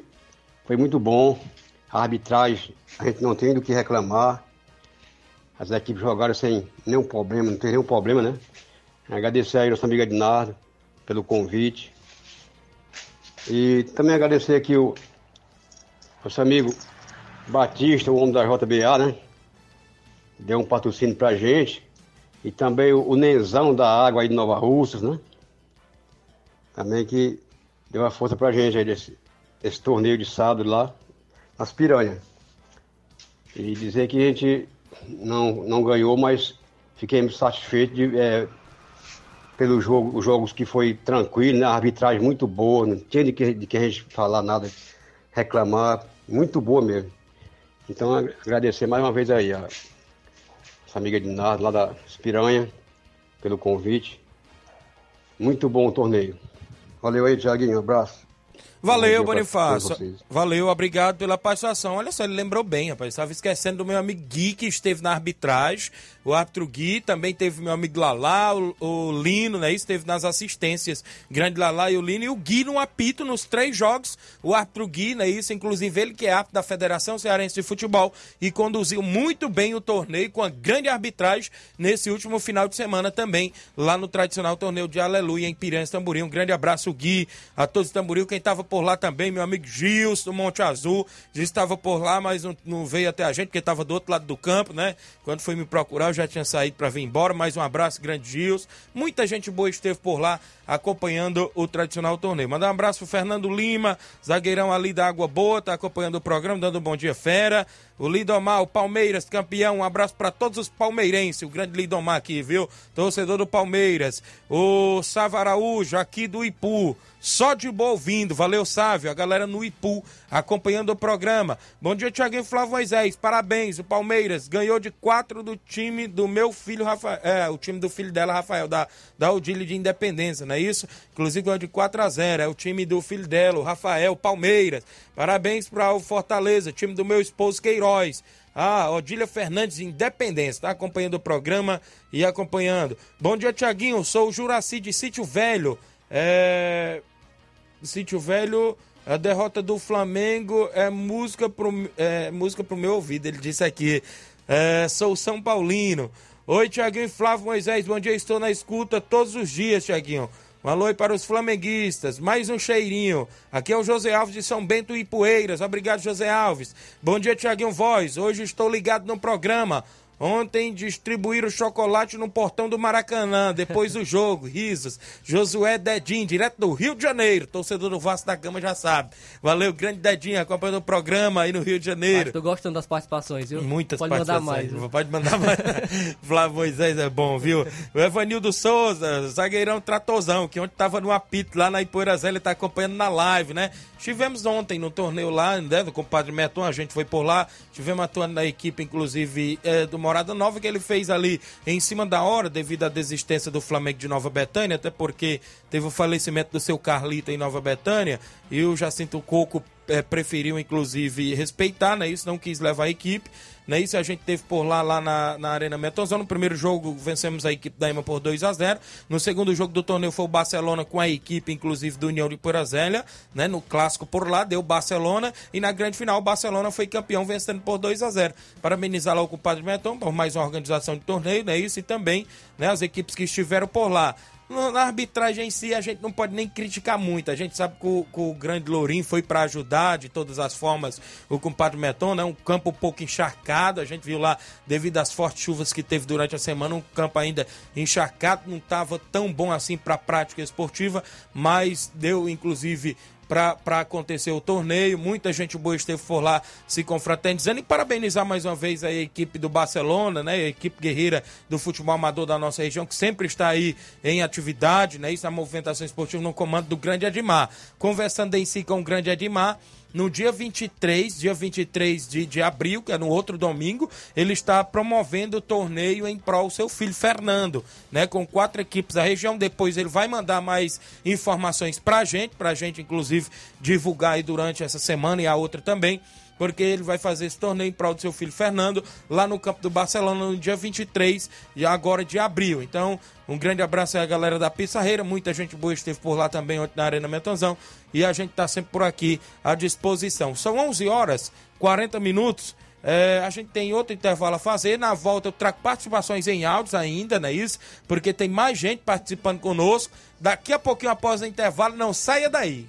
foi muito bom. A arbitragem, a gente não tem do que reclamar. As equipes jogaram sem nenhum problema, não tem nenhum problema, né? Agradecer aí nossa amiga Dinardo pelo convite. E também agradecer aqui o nosso amigo Batista, o homem da JBA, né? Deu um patrocínio pra gente. E também o, o Nenzão da Água aí de Nova Russas, né? Também que deu uma força pra gente aí desse, desse torneio de sábado lá, nas piranhas. E dizer que a gente não, não ganhou, mas fiquemos satisfeitos de, é, pelo jogo, os jogos que foi tranquilo, né? A arbitragem muito boa, não tinha de que, de que a gente falar nada, reclamar, muito boa mesmo. Então agradecer mais uma vez aí a essa amiga de Nardo lá da Piranha pelo convite. Muito bom o torneio. Valeu aí, Tiaguinho. Um abraço.
Valeu, Bonifácio. Valeu, obrigado pela participação. Olha só, ele lembrou bem, rapaz. Estava esquecendo do meu amigo Gui, que esteve na arbitragem. O árbitro Gui, também teve meu amigo Lalá, o, o Lino, né? Esteve nas assistências. Grande Lalá e o Lino. E o Gui no apito nos três jogos. O árbitro Gui, né? Isso, inclusive ele que é árbitro da Federação Cearense de Futebol e conduziu muito bem o torneio com a grande arbitragem nesse último final de semana também, lá no tradicional torneio de Aleluia em Piranhas Tamboril. Um grande abraço, Gui, a todos de Tamboril. Quem estava por lá também, meu amigo Gilson, Monte Azul. Gilson estava por lá, mas não, não, veio até a gente, porque estava do outro lado do campo, né? Quando foi me procurar, eu já tinha saído para vir embora. Mais um abraço, grande Gilson. Muita gente boa esteve por lá acompanhando o tradicional torneio. Mandar um abraço pro Fernando Lima, zagueirão ali da Água Boa, tá acompanhando o programa, dando um bom dia, fera. O Lidomar, o Palmeiras, campeão. Um abraço para todos os palmeirenses. O grande Lidomar aqui, viu? Torcedor do Palmeiras. O Sava Araújo, aqui do Ipu. Só de boa ouvindo. Valeu, Sávio. A galera no Ipu acompanhando o programa. Bom dia, Tiaguinho Flávio Moisés. Parabéns. O Palmeiras ganhou de quatro do time do meu filho, Rafael. É, o time do filho dela, Rafael, da, da Odile de Independência, não é isso? Inclusive ganhou de 4 a 0 É o time do filho dela, o Rafael Palmeiras. Parabéns para o Fortaleza, time do meu esposo Queiroz. Ah, Odília Fernandes, Independência, tá acompanhando o programa e acompanhando. Bom dia, Tiaguinho. Sou o Juraci de Sítio Velho. É. Sítio Velho, a derrota do Flamengo é música pro, é, música pro meu ouvido. Ele disse aqui. É, sou São Paulino. Oi, Tiaguinho e Flávio Moisés. Bom dia, estou na escuta todos os dias, Tiaguinho. Um alô aí para os flamenguistas. Mais um cheirinho. Aqui é o José Alves de São Bento e Poeiras. Obrigado, José Alves. Bom dia, Tiaguinho Voz. Hoje estou ligado no programa. Ontem distribuíram chocolate no portão do Maracanã, depois do jogo, risos. Josué Dedinho, direto do Rio de Janeiro, torcedor do Vasco da Gama já sabe. Valeu, grande Dedinho, acompanhando o programa aí no Rio de Janeiro.
Tô gostando das participações, viu?
Muitas Pode participações. Mandar mais? Pode mandar mais. Flávio Moisés é bom, viu? O Evanildo Souza, zagueirão tratozão, que ontem tava no apito lá na Ipoeiras, ele tá acompanhando na live, né? Tivemos ontem no torneio lá, né, do compadre Meton, a gente foi por lá, tivemos atuando na equipe, inclusive, é, do Morada Nova, que ele fez ali em cima da hora, devido à desistência do Flamengo de Nova Betânia, até porque teve o falecimento do seu Carlito em Nova Betânia, e o Jacinto Coco é, preferiu, inclusive, respeitar, né? Isso não quis levar a equipe. Né? Isso a gente teve por lá, lá na, na Arena Metonzão. No primeiro jogo, vencemos a equipe da EMA por 2 a 0 No segundo jogo do torneio foi o Barcelona com a equipe, inclusive, do União de Porazélia, né? No clássico por lá, deu Barcelona. E na grande final, o Barcelona foi campeão, vencendo por 2 a 0 Parabenizar lá o compadre Meton por mais uma organização de torneio, né? Isso e também né, as equipes que estiveram por lá. Na arbitragem em si, a gente não pode nem criticar muito. A gente sabe que o, que o grande Lourinho foi para ajudar de todas as formas o compadre Meton, né? Um campo um pouco encharcado. A gente viu lá, devido às fortes chuvas que teve durante a semana, um campo ainda encharcado. Não estava tão bom assim para a prática esportiva, mas deu inclusive para acontecer o torneio. Muita gente boa esteve por lá se confraternizando e parabenizar mais uma vez a equipe do Barcelona, né? A equipe guerreira do futebol amador da nossa região, que sempre está aí em atividade, né? Isso é a movimentação esportiva no comando do grande Edmar. Conversando em si com o grande Edmar, no dia 23, dia 23 de, de abril, que é no outro domingo, ele está promovendo o torneio em prol do seu filho Fernando, né? Com quatro equipes da região. Depois ele vai mandar mais informações pra gente, pra gente, inclusive, divulgar aí durante essa semana e a outra também porque ele vai fazer esse torneio em prol do seu filho Fernando, lá no campo do Barcelona, no dia 23, e agora de abril. Então, um grande abraço aí à galera da Pissarreira, muita gente boa esteve por lá também ontem na Arena Metonzão, e a gente está sempre por aqui à disposição. São 11 horas, 40 minutos, é, a gente tem outro intervalo a fazer. Na volta eu trago participações em áudios ainda, não é isso? Porque tem mais gente participando conosco. Daqui a pouquinho após o intervalo, não saia daí.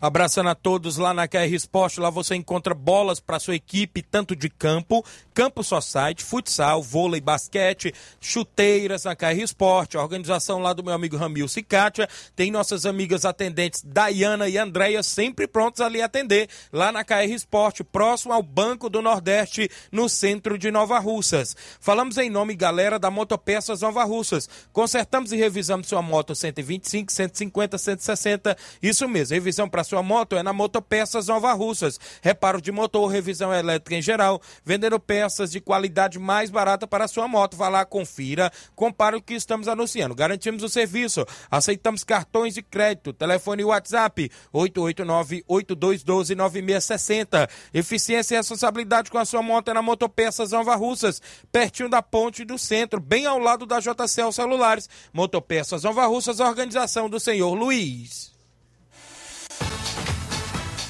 Abraçando a todos lá na KR Esporte, lá você encontra bolas para sua equipe, tanto de campo, campo society, futsal, vôlei, basquete, chuteiras na KR Esporte, a organização lá do meu amigo Ramil Cicatia, tem nossas amigas atendentes Dayana e Andréia sempre prontos ali atender, lá na KR Esporte, próximo ao Banco do Nordeste, no centro de Nova Russas. Falamos em nome, galera, da Motopeças Nova Russas. Consertamos e revisamos sua moto 125, 150, 160, isso mesmo, revisão para sua moto é na Motopeças Nova Russas. Reparo de motor, revisão elétrica em geral, vendendo peças de qualidade mais barata para a sua moto. Vá lá, confira, compare o que estamos anunciando. Garantimos o serviço, aceitamos cartões de crédito, telefone e WhatsApp 889-8212-9660. Eficiência e responsabilidade com a sua moto é na Motopeças Nova Russas, pertinho da ponte do centro, bem ao lado da JCL Celulares. Motopeças Nova Russas, organização do senhor Luiz.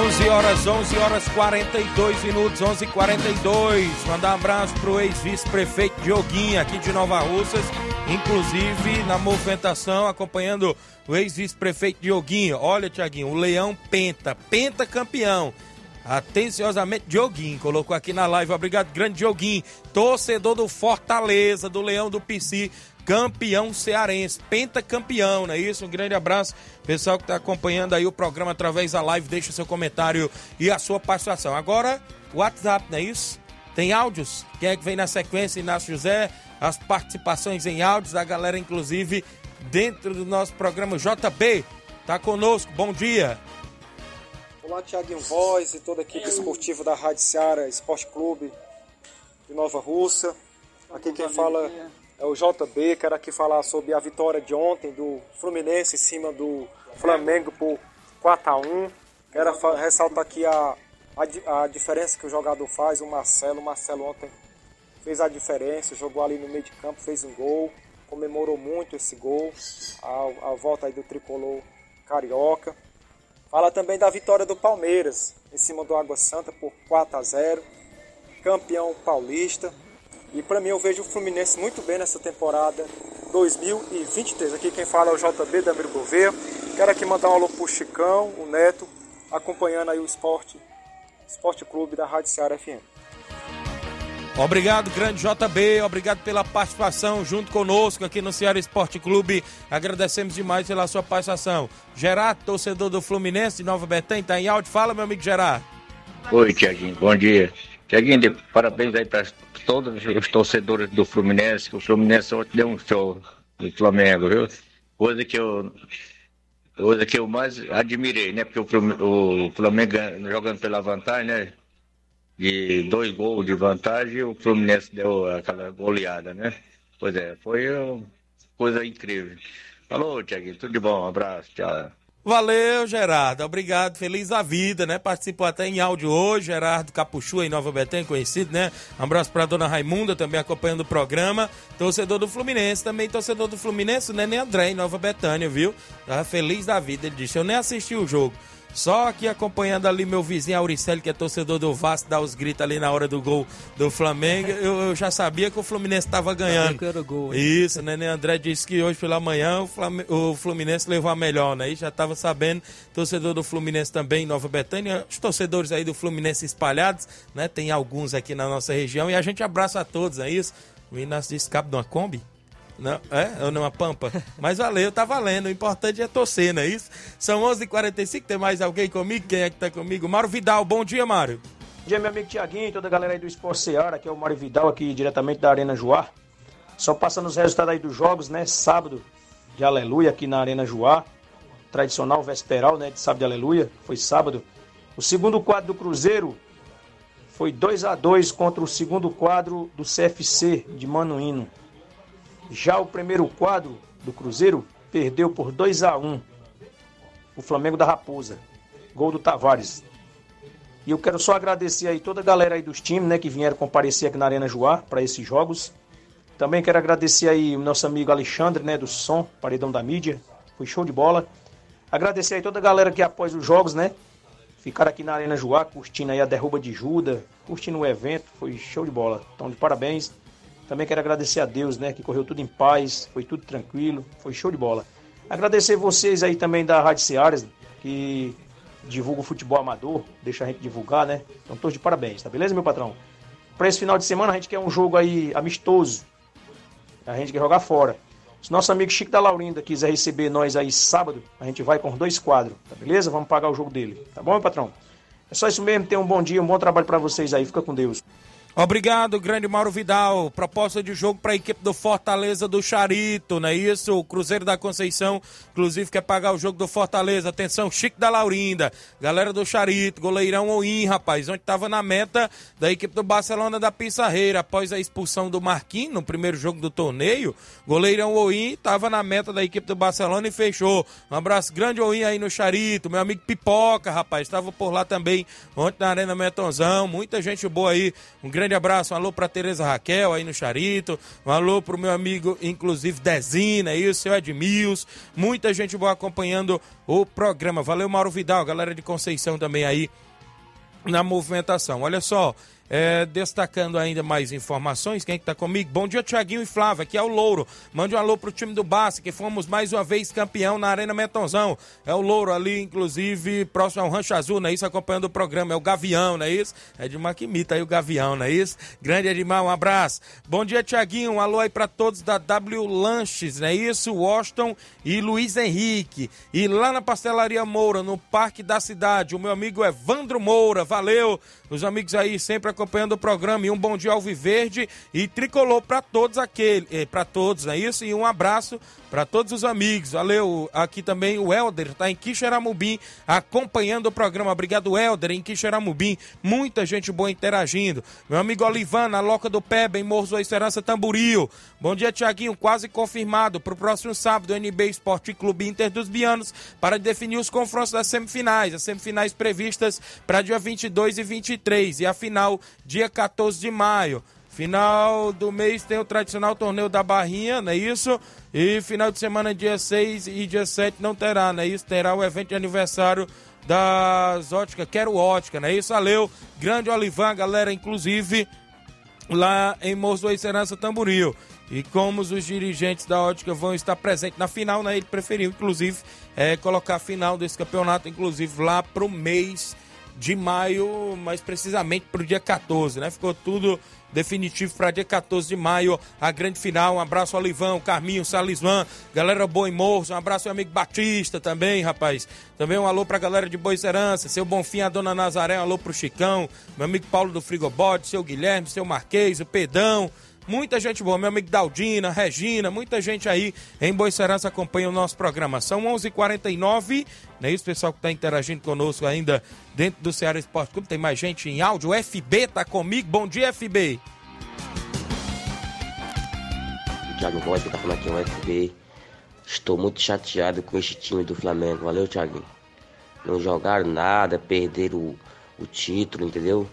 Onze horas, 11 horas 42 minutos, 11 e 42 Mandar um abraço pro ex-vice-prefeito Dioguinho aqui de Nova Russas, inclusive na movimentação, acompanhando o ex-vice-prefeito Dioguinho. Olha, Tiaguinho, o Leão Penta, Penta campeão. Atenciosamente, Dioguinho, colocou aqui na live. Obrigado, grande Dioguinho, torcedor do Fortaleza, do Leão do PC, campeão cearense, pentacampeão, não é isso? Um grande abraço, pessoal que está acompanhando aí o programa através da live, deixa seu comentário e a sua participação. Agora, WhatsApp, não é isso? Tem áudios? Quem é que vem na sequência, Inácio José? As participações em áudios da galera, inclusive, dentro do nosso programa JB. Tá conosco, bom dia.
Olá, Tiaguinho Voz e toda a equipe esportiva da Rádio Seara Esporte Clube de Nova Russa. Aqui quem fala é o JB, quero aqui falar sobre a vitória de ontem do Fluminense em cima do Flamengo por 4 a 1 Quero ressaltar aqui a, a, a diferença que o jogador faz, o Marcelo. O Marcelo ontem fez a diferença, jogou ali no meio de campo, fez um gol comemorou muito esse gol, a, a volta aí do tricolor carioca. Fala também da vitória do Palmeiras em cima do Água Santa por 4 a 0, campeão paulista. E para mim eu vejo o Fluminense muito bem nessa temporada 2023. Aqui quem fala é o JB Damiro Gouveia. Quero aqui mandar um alô pro Chicão, o Neto, acompanhando aí o esporte, esporte clube da Rádio Ceará FM.
Obrigado, grande JB, obrigado pela participação junto conosco aqui no Ceará Esporte Clube. Agradecemos demais pela sua participação. Gerardo, torcedor do Fluminense de Nova Betânia, está em áudio. Fala, meu amigo Gerardo.
Oi, Tiaguinho, bom dia. Tiaguinho, parabéns aí para todos os torcedores do Fluminense, que o Fluminense ontem deu um show do Flamengo, viu? Coisa que eu, coisa que eu mais admirei, né? Porque o Flamengo jogando pela vantagem, né? De dois gols de vantagem, o Fluminense deu aquela goleada, né? Pois é, foi uma coisa incrível. Falou, Tiaguinho, tudo de bom, um abraço, tchau.
Valeu, Gerardo. Obrigado. Feliz a vida, né? Participou até em áudio hoje. Gerardo Capuchu, em Nova Betânia, conhecido, né? Um abraço pra dona Raimunda, também acompanhando o programa. Torcedor do Fluminense, também torcedor do Fluminense, né? Nem André, em Nova Betânia, viu? Tá feliz da vida. Ele disse: Eu nem assisti o jogo. Só aqui acompanhando ali meu vizinho Auricelli, que é torcedor do Vasco, dá os gritos ali na hora do gol do Flamengo. Eu, eu já sabia que o Fluminense estava ganhando.
Gol,
Isso, né? André disse que hoje pela manhã o, Fluminense levou a melhor, né? E já estava sabendo, torcedor do Fluminense também, Nova Betânia, os torcedores aí do Fluminense espalhados, né? Tem alguns aqui na nossa região e a gente abraça a todos, é isso? O Inácio disse cabe de uma Kombi? Não, é? Ou numa pampa? Mas valeu, tá valendo. O importante é torcer, não é isso? São 11 h 45 tem mais alguém comigo? Quem é que tá comigo? Mário Vidal, bom dia, Mário.
Bom dia, meu amigo Tiaguinho, toda a galera aí do Esporte Seara, aqui é o Mário Vidal, aqui diretamente da Arena Joá. Só passando os resultados aí dos jogos, né? Sábado de Aleluia aqui na Arena Joá. Tradicional vesperal, né? De sábado de Aleluia. Foi sábado. O segundo quadro do Cruzeiro foi 2 a 2 contra o segundo quadro do CFC de Manuíno. Já o primeiro quadro do Cruzeiro perdeu por 2 a 1 o Flamengo da Raposa. Gol do Tavares. E eu quero só agradecer aí toda a galera aí dos times, né, que vieram comparecer aqui na Arena Joá para esses jogos. Também quero agradecer aí o nosso amigo Alexandre, né, do som, paredão da mídia. Foi show de bola. Agradecer aí toda a galera que após os jogos, né, ficaram aqui na Arena Joá curtindo aí a derruba de Juda, curtindo o evento. Foi show de bola. Então, de parabéns. Também quero agradecer a Deus, né, que correu tudo em paz, foi tudo tranquilo, foi show de bola. Agradecer vocês aí também da Rádio Seares, que divulga o futebol amador, deixa a gente divulgar, né? Então, todos de parabéns, tá beleza, meu patrão? Para esse final de semana, a gente quer um jogo aí amistoso. A gente quer jogar fora. Se nosso amigo Chico da Laurinda quiser receber nós aí sábado, a gente vai com dois quadros, tá beleza? Vamos pagar o jogo dele, tá bom, meu patrão? É só isso mesmo, tenham um bom dia, um bom trabalho para vocês aí. Fica com Deus.
Obrigado, grande Mauro Vidal. Proposta de jogo para a equipe do Fortaleza do Charito, não é isso? O Cruzeiro da Conceição, inclusive, quer pagar o jogo do Fortaleza. Atenção, Chico da Laurinda, galera do Charito, goleirão Oim, rapaz, onde estava na meta da equipe do Barcelona da Pissarreira. Após a expulsão do Marquinhos no primeiro jogo do torneio, goleirão Oim estava na meta da equipe do Barcelona e fechou. Um abraço grande, Oim, aí no Charito. Meu amigo Pipoca, rapaz, estava por lá também ontem na Arena Metonzão. Muita gente boa aí. Um grande grande abraço, um alô pra Tereza Raquel aí no Charito, um alô pro meu amigo, inclusive Dezina, aí o seu Edmils, muita gente boa acompanhando o programa. Valeu, Mauro Vidal, galera de Conceição também aí na movimentação. Olha só, é, destacando ainda mais informações, quem é que tá comigo? Bom dia, Tiaguinho e Flávia, aqui é o Louro. Mande um alô pro time do Bassi, que fomos mais uma vez campeão na Arena Metonzão. É o Louro ali, inclusive, próximo ao Rancho Azul, não é isso? Acompanhando o programa. É o Gavião, não é isso? É de Maquimita aí o Gavião, não é isso? Grande Edmar, um abraço. Bom dia, Tiaguinho. Um alô aí pra todos da W Lanches, não é isso? Washington e Luiz Henrique. E lá na Pastelaria Moura, no Parque da Cidade, o meu amigo Evandro Moura. Valeu! Os amigos aí sempre acompanhando o programa e um bom dia Alviverde e tricolor para todos aquele, eh, para todos, é isso? E um abraço para todos os amigos. Valeu. Aqui também o Helder está em Quixeramobim acompanhando o programa. Obrigado, Helder, em Quixeramobim. Muita gente boa interagindo. Meu amigo Olivan, na Loca do Peba, em Morros da Esperança, Tamburil. Bom dia, Tiaguinho. Quase confirmado para o próximo sábado, NB Esporte Clube Inter dos Bianos para definir os confrontos das semifinais. As semifinais previstas para dia 22 e 23 e a final dia 14 de maio. Final do mês tem o tradicional torneio da Barrinha, não é isso? E final de semana, dia 6 e dia 7, não terá, não é isso? Terá o evento de aniversário das óticas, quero ótica, não é isso? Valeu, grande Olivan, galera, inclusive lá em Moço do Serança Tamboril. E como os dirigentes da ótica vão estar presentes na final, né? Ele preferiu, inclusive, é, colocar a final desse campeonato, inclusive, lá pro mês de maio, mais precisamente para o dia 14, né? Ficou tudo definitivo para dia 14 de maio, a grande final. Um abraço ao Livão, Carminho, Salismã, galera em Morros, um abraço ao amigo Batista também, rapaz. Também um alô pra galera de Boa Serança, seu Bonfim, a dona Nazaré, um alô pro Chicão, meu amigo Paulo do Frigobode, seu Guilherme, seu Marquês, o Pedão. Muita gente boa, meu amigo Daldina, Regina, muita gente aí em Boa Serança acompanha o nosso programa. São 11:49 h 49 não é isso, pessoal que está interagindo conosco ainda dentro do Ceará Esporte Clube. Tem mais gente em áudio. O FB tá comigo. Bom dia, FB.
Thiago Voz que tá falando aqui, o FB. Estou muito chateado com este time do Flamengo. Valeu, Thiago. Não jogaram nada, perderam o, o título, entendeu?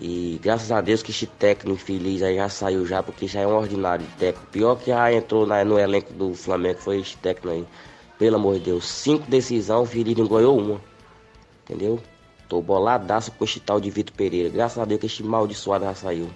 E graças a Deus que este técnico infeliz aí já saiu já, porque já é um ordinário de técnico. Pior que já entrou na, no elenco do Flamengo foi este técnico aí. Pelo amor de Deus, cinco decisão, o Felipe não ganhou uma. Entendeu? Tô boladaço com este tal de Vitor Pereira. Graças a Deus que este maldiçoado já saiu.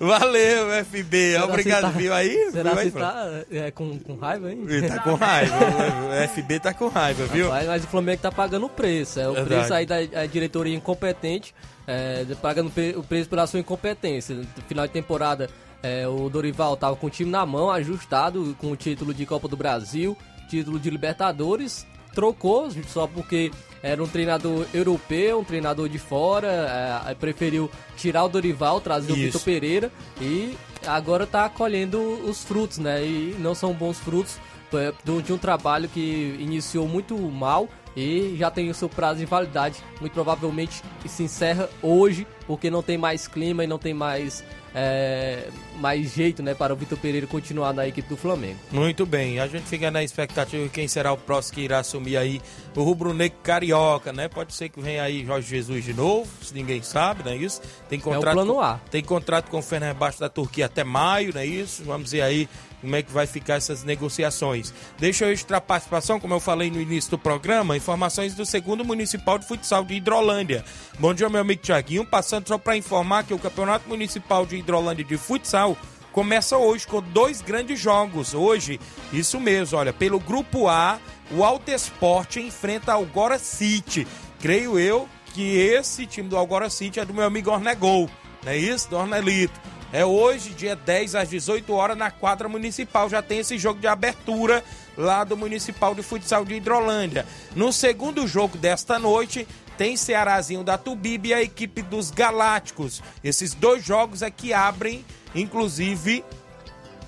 Valeu, FB. Será Obrigado,
tá,
viu aí?
Será
viu
que tá é, com, com raiva, hein?
Ele tá com raiva. o FB tá com raiva, viu?
Rapaz, mas o Flamengo tá pagando o preço. É o Verdade. preço aí da diretoria incompetente, é, pagando o preço pela sua incompetência. No final de temporada, é, o Dorival tava com o time na mão, ajustado, com o título de Copa do Brasil, título de Libertadores, trocou só porque era um treinador europeu, um treinador de fora, é, preferiu tirar o Dorival, trazer Isso. o Vitor Pereira e agora está colhendo os frutos, né? E não são bons frutos é, de um trabalho que iniciou muito mal e já tem o seu prazo de validade. Muito provavelmente se encerra hoje, porque não tem mais clima e não tem mais é, mais jeito né, para o Vitor Pereira continuar na equipe do Flamengo.
Muito bem, a gente fica na expectativa de quem será o próximo que irá assumir aí o rubro-negro carioca, né? Pode ser que venha aí Jorge Jesus de novo, se ninguém sabe, não é isso? Tem contrato, é o
plano A.
Tem contrato com o Fenerbahçe da Turquia até maio, não é isso? Vamos ver aí como é que vai ficar essas negociações. Deixa eu extra participação, como eu falei no início do programa, informações do segundo municipal de futsal de Hidrolândia. Bom dia, meu amigo Tiaguinho, passando só para informar que o Campeonato Municipal de Hidrolândia de Futsal começa hoje com dois grandes jogos. Hoje, isso mesmo, olha, pelo grupo A, o Alto Esporte enfrenta o Algora City. Creio eu que esse time do Algora City é do meu amigo Ornegol, não é isso? Do Ornelito. É hoje, dia 10 às 18 horas, na quadra municipal. Já tem esse jogo de abertura lá do Municipal de Futsal de Hidrolândia. No segundo jogo desta noite, tem Cearazinho da Tubibe e a equipe dos Galácticos. Esses dois jogos é que abrem, inclusive,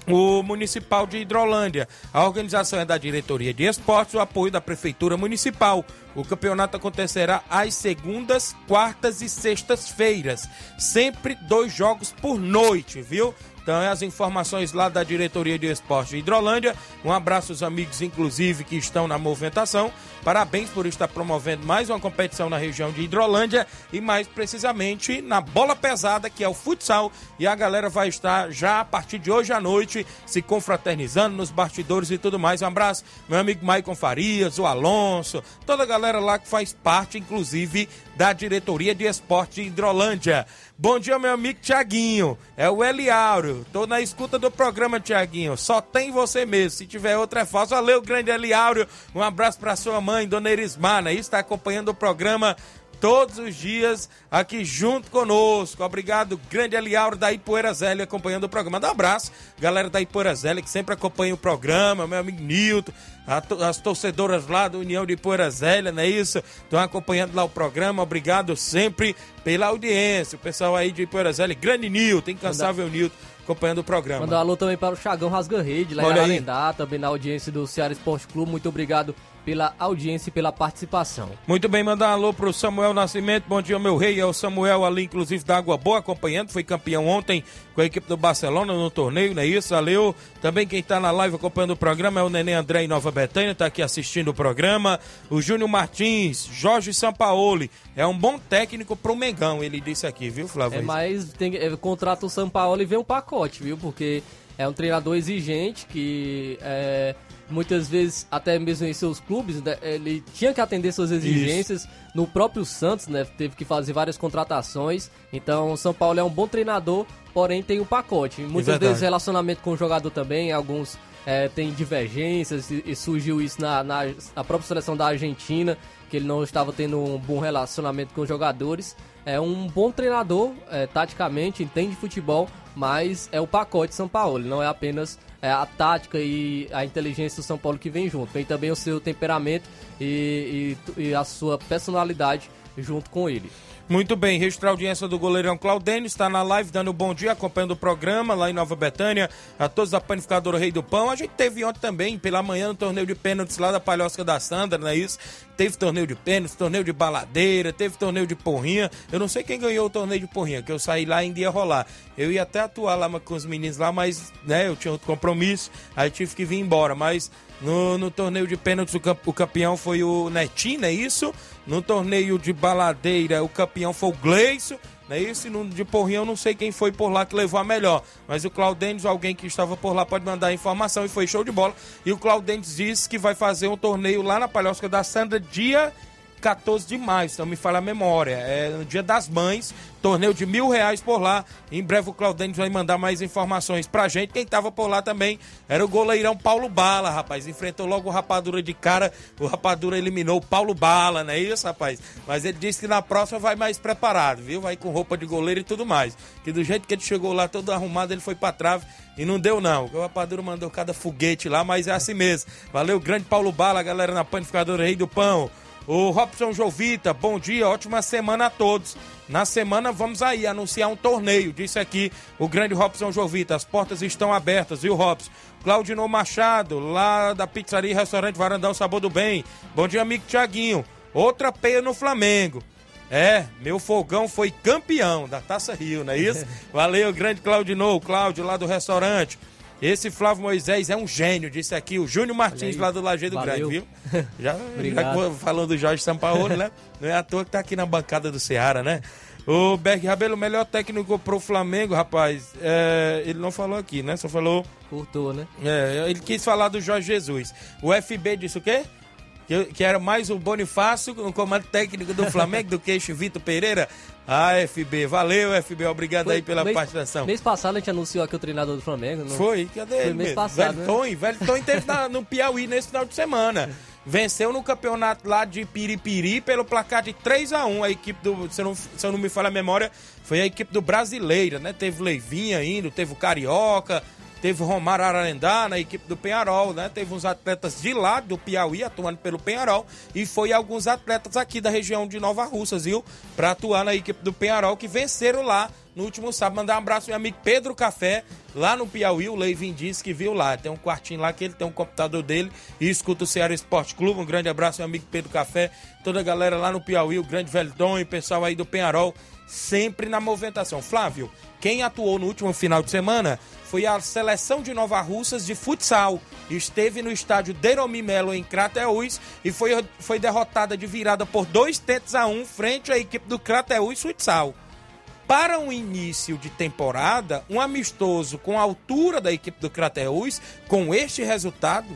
o Municipal de Hidrolândia. A organização é da Diretoria de Esportes, o apoio da Prefeitura Municipal. O campeonato acontecerá às segundas, quartas e sextas-feiras. Sempre dois jogos por noite, viu? Então, é as informações lá da Diretoria de Esporte de Hidrolândia. Um abraço aos amigos, inclusive, que estão na movimentação. Parabéns por estar promovendo mais uma competição na região de Hidrolândia e mais precisamente na bola pesada, que é o futsal. E a galera vai estar já a partir de hoje à noite se confraternizando nos bastidores e tudo mais. Um abraço, meu amigo Maicon Farias, o Alonso, toda a galera lá que faz parte, inclusive, da Diretoria de Esporte de Hidrolândia. Bom dia, meu amigo Tiaguinho. É o Eliauro. Tô na escuta do programa, Tiaguinho. Só tem você mesmo. Se tiver outra é falso. Valeu, grande Eliauro. Um abraço para sua mãe, Dona Erismar, né? Está acompanhando o programa todos os dias aqui junto conosco. Obrigado, grande Eliauro da Ipoeira Zélia, acompanhando o programa. Dá um abraço, galera da Ipoeira Zélia, que sempre acompanha o programa, meu amigo Nilton, as torcedoras lá do União de Ipoeira Zélia, não é isso? Estão acompanhando lá o programa. Obrigado sempre pela audiência. O pessoal aí de Ipoeira Zélia, grande Nilton, incansável Nilton acompanhando o programa.
Mandar um alô também para o Chagão Rasga Rede, lá Olha em Aralendá, também na audiência do Ceará Esporte Clube. Muito obrigado pela audiência e pela participação.
Muito bem, mandar um alô pro Samuel Nascimento. Bom dia, meu rei. É o Samuel ali, inclusive, da Água Boa, acompanhando. Foi campeão ontem com a equipe do Barcelona no torneio, não é isso? Valeu. Também quem está na live acompanhando o programa é o Nenê André em Nova Betânia, está aqui assistindo o programa. O Júnior Martins, Jorge Sampaoli. É um bom técnico pro Mengão, ele disse aqui, viu, Flávio?
É, mas tem, é, contrata o Sampaoli e vem um pacote, viu? Porque é um treinador exigente que é, muitas vezes, até mesmo em seus clubes, né, ele tinha que atender suas exigências. Isso. No próprio Santos, né, teve que fazer várias contratações. Então, o São Paulo é um bom treinador, porém tem um pacote. Muitas é vezes relacionamento com o jogador também, alguns é, tem divergências e, e surgiu isso na, na, na, própria seleção da Argentina, que ele não estava tendo um bom relacionamento com os jogadores. É um bom treinador, é, taticamente, entende futebol, mas é o pacote São Paulo, não é apenas é, a tática e a inteligência do São Paulo que vem junto, vem também o seu temperamento e, e, e a sua personalidade junto com ele.
Muito bem, registrar a audiência do goleirão Claudênio, está na live dando um bom dia, acompanhando o programa lá em Nova Betânia, a todos da panificadora Rei do Pão. A gente teve ontem também, pela manhã, no torneio de pênaltis lá da Palhosca da Sandra, não é isso? Teve torneio de pênaltis, torneio de baladeira, teve torneio de porrinha. Eu não sei quem ganhou o torneio de porrinha, que eu saí lá e ainda ia rolar. Eu ia até atuar lá com os meninos lá, mas, né, eu tinha outro compromisso, aí tive que vir embora, mas no, no torneio de pênaltis, o, camp, o, campeão foi o Netinho, é isso? No torneio de baladeira, o campeão foi o Gleison, não é isso? E no de porrinho, eu não sei quem foi por lá que levou a melhor. Mas o Claudênis, alguém que estava por lá, pode mandar a informação e foi show de bola. E o Claudênis disse que vai fazer um torneio lá na Palhosca da Sandra, dia 14 de maio, se não me falha a memória. É no dia das mães, torneio de mil reais por lá. Em breve o Claudênio vai mandar mais informações pra gente. Quem tava por lá também era o goleirão Paulo Bala, rapaz. Enfrentou logo o Rapadura de cara. O Rapadura eliminou o Paulo Bala, não é isso, rapaz? Mas ele disse que na próxima vai mais preparado, viu? Vai com roupa de goleiro e tudo mais. Que do jeito que ele chegou lá todo arrumado, ele foi pra trave e não deu não. O Rapadura mandou cada foguete lá, mas é assim mesmo. Valeu, grande Paulo Bala, galera na panificadora Rei do Pão. O Robson Jovita, bom dia, ótima semana a todos. Na semana vamos aí anunciar um torneio, disse aqui o grande Robson Jovita. As portas estão abertas, viu, Robson? Claudino Machado, lá da pizzaria e restaurante Varandão Sabor do Bem. Bom dia, amigo Tiaguinho. Outra peia no Flamengo. É, meu fogão foi campeão da Taça Rio, não é isso? Valeu, grande Claudino, Cláudio lá do restaurante. Esse Flávio Moisés é um gênio, disse aqui o Júnior Martins lá do Lajeado Grande, viu? Já, já falando do Jorge Sampaoli, né? Não é à toa que tá aqui na bancada do Ceará, né? O Berg Rabelo, o melhor técnico pro Flamengo, rapaz, é, ele não falou aqui, né? Só falou.
Curtou, né?
É, ele quis falar do Jorge Jesus. O FB disse o quê? Que, que era mais o Bonifácio no comando técnico do Flamengo do que Vitor Pereira. Ah, FB, valeu, FB, obrigado Foi, aí pela mês, participação.
Mês passado a gente anunciou aqui o treinador do Flamengo. Não?
Foi, cadê Foi mês passado. Velho né? Tom teve na, no Piauí nesse final de semana. Venceu no campeonato lá de Piripiri pelo placar de 3 a 1 A equipe do, se eu não, se eu não me falha a memória, foi a equipe do Brasileira, né? Teve Leivinha indo, teve o Carioca, Teve o Romário Ararendá na equipe do Penharol, né? Teve uns atletas de lá do Piauí atuando pelo Penharol e foi alguns atletas aqui da região de Nova Russas, viu? Para atuar na equipe do Penharol que venceram lá no último sábado. Mandar um abraço ao meu amigo Pedro Café, lá no Piauí. O Leivin disse que viu lá. Tem um quartinho lá que ele tem um computador dele e escuta o Ceará Esporte Clube. Um grande abraço meu amigo Pedro Café, toda a galera lá no Piauí, o grande Veldon e o pessoal aí do Penharol, sempre na movimentação. Flávio, quem atuou no último final de semana foi a seleção de Nova Russas de futsal. Esteve no estádio Deromi Melo em Crateús e foi, foi derrotada de virada por dois tentos a um frente à equipe do Crateús Futsal. Para um início de temporada, um amistoso com a altura da equipe do Crateús, com este resultado,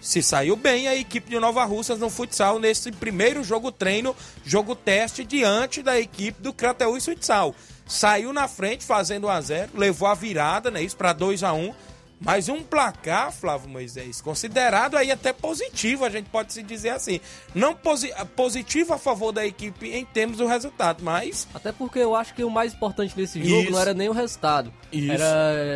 se saiu bem a equipe de Nova Russas no futsal nesse primeiro jogo treino, jogo teste diante da equipe do Crateús Futsal. Saiu na frente fazendo 1 a 0 levou a virada, né, isso para 2 a 1 mas um placar, Flávio Moisés, considerado aí até positivo, a gente pode se dizer assim. Não posi positivo a favor da equipe em termos do resultado, mas.
Até porque eu acho que o mais importante nesse jogo Isso. não era nem o resultado. Isso. Era,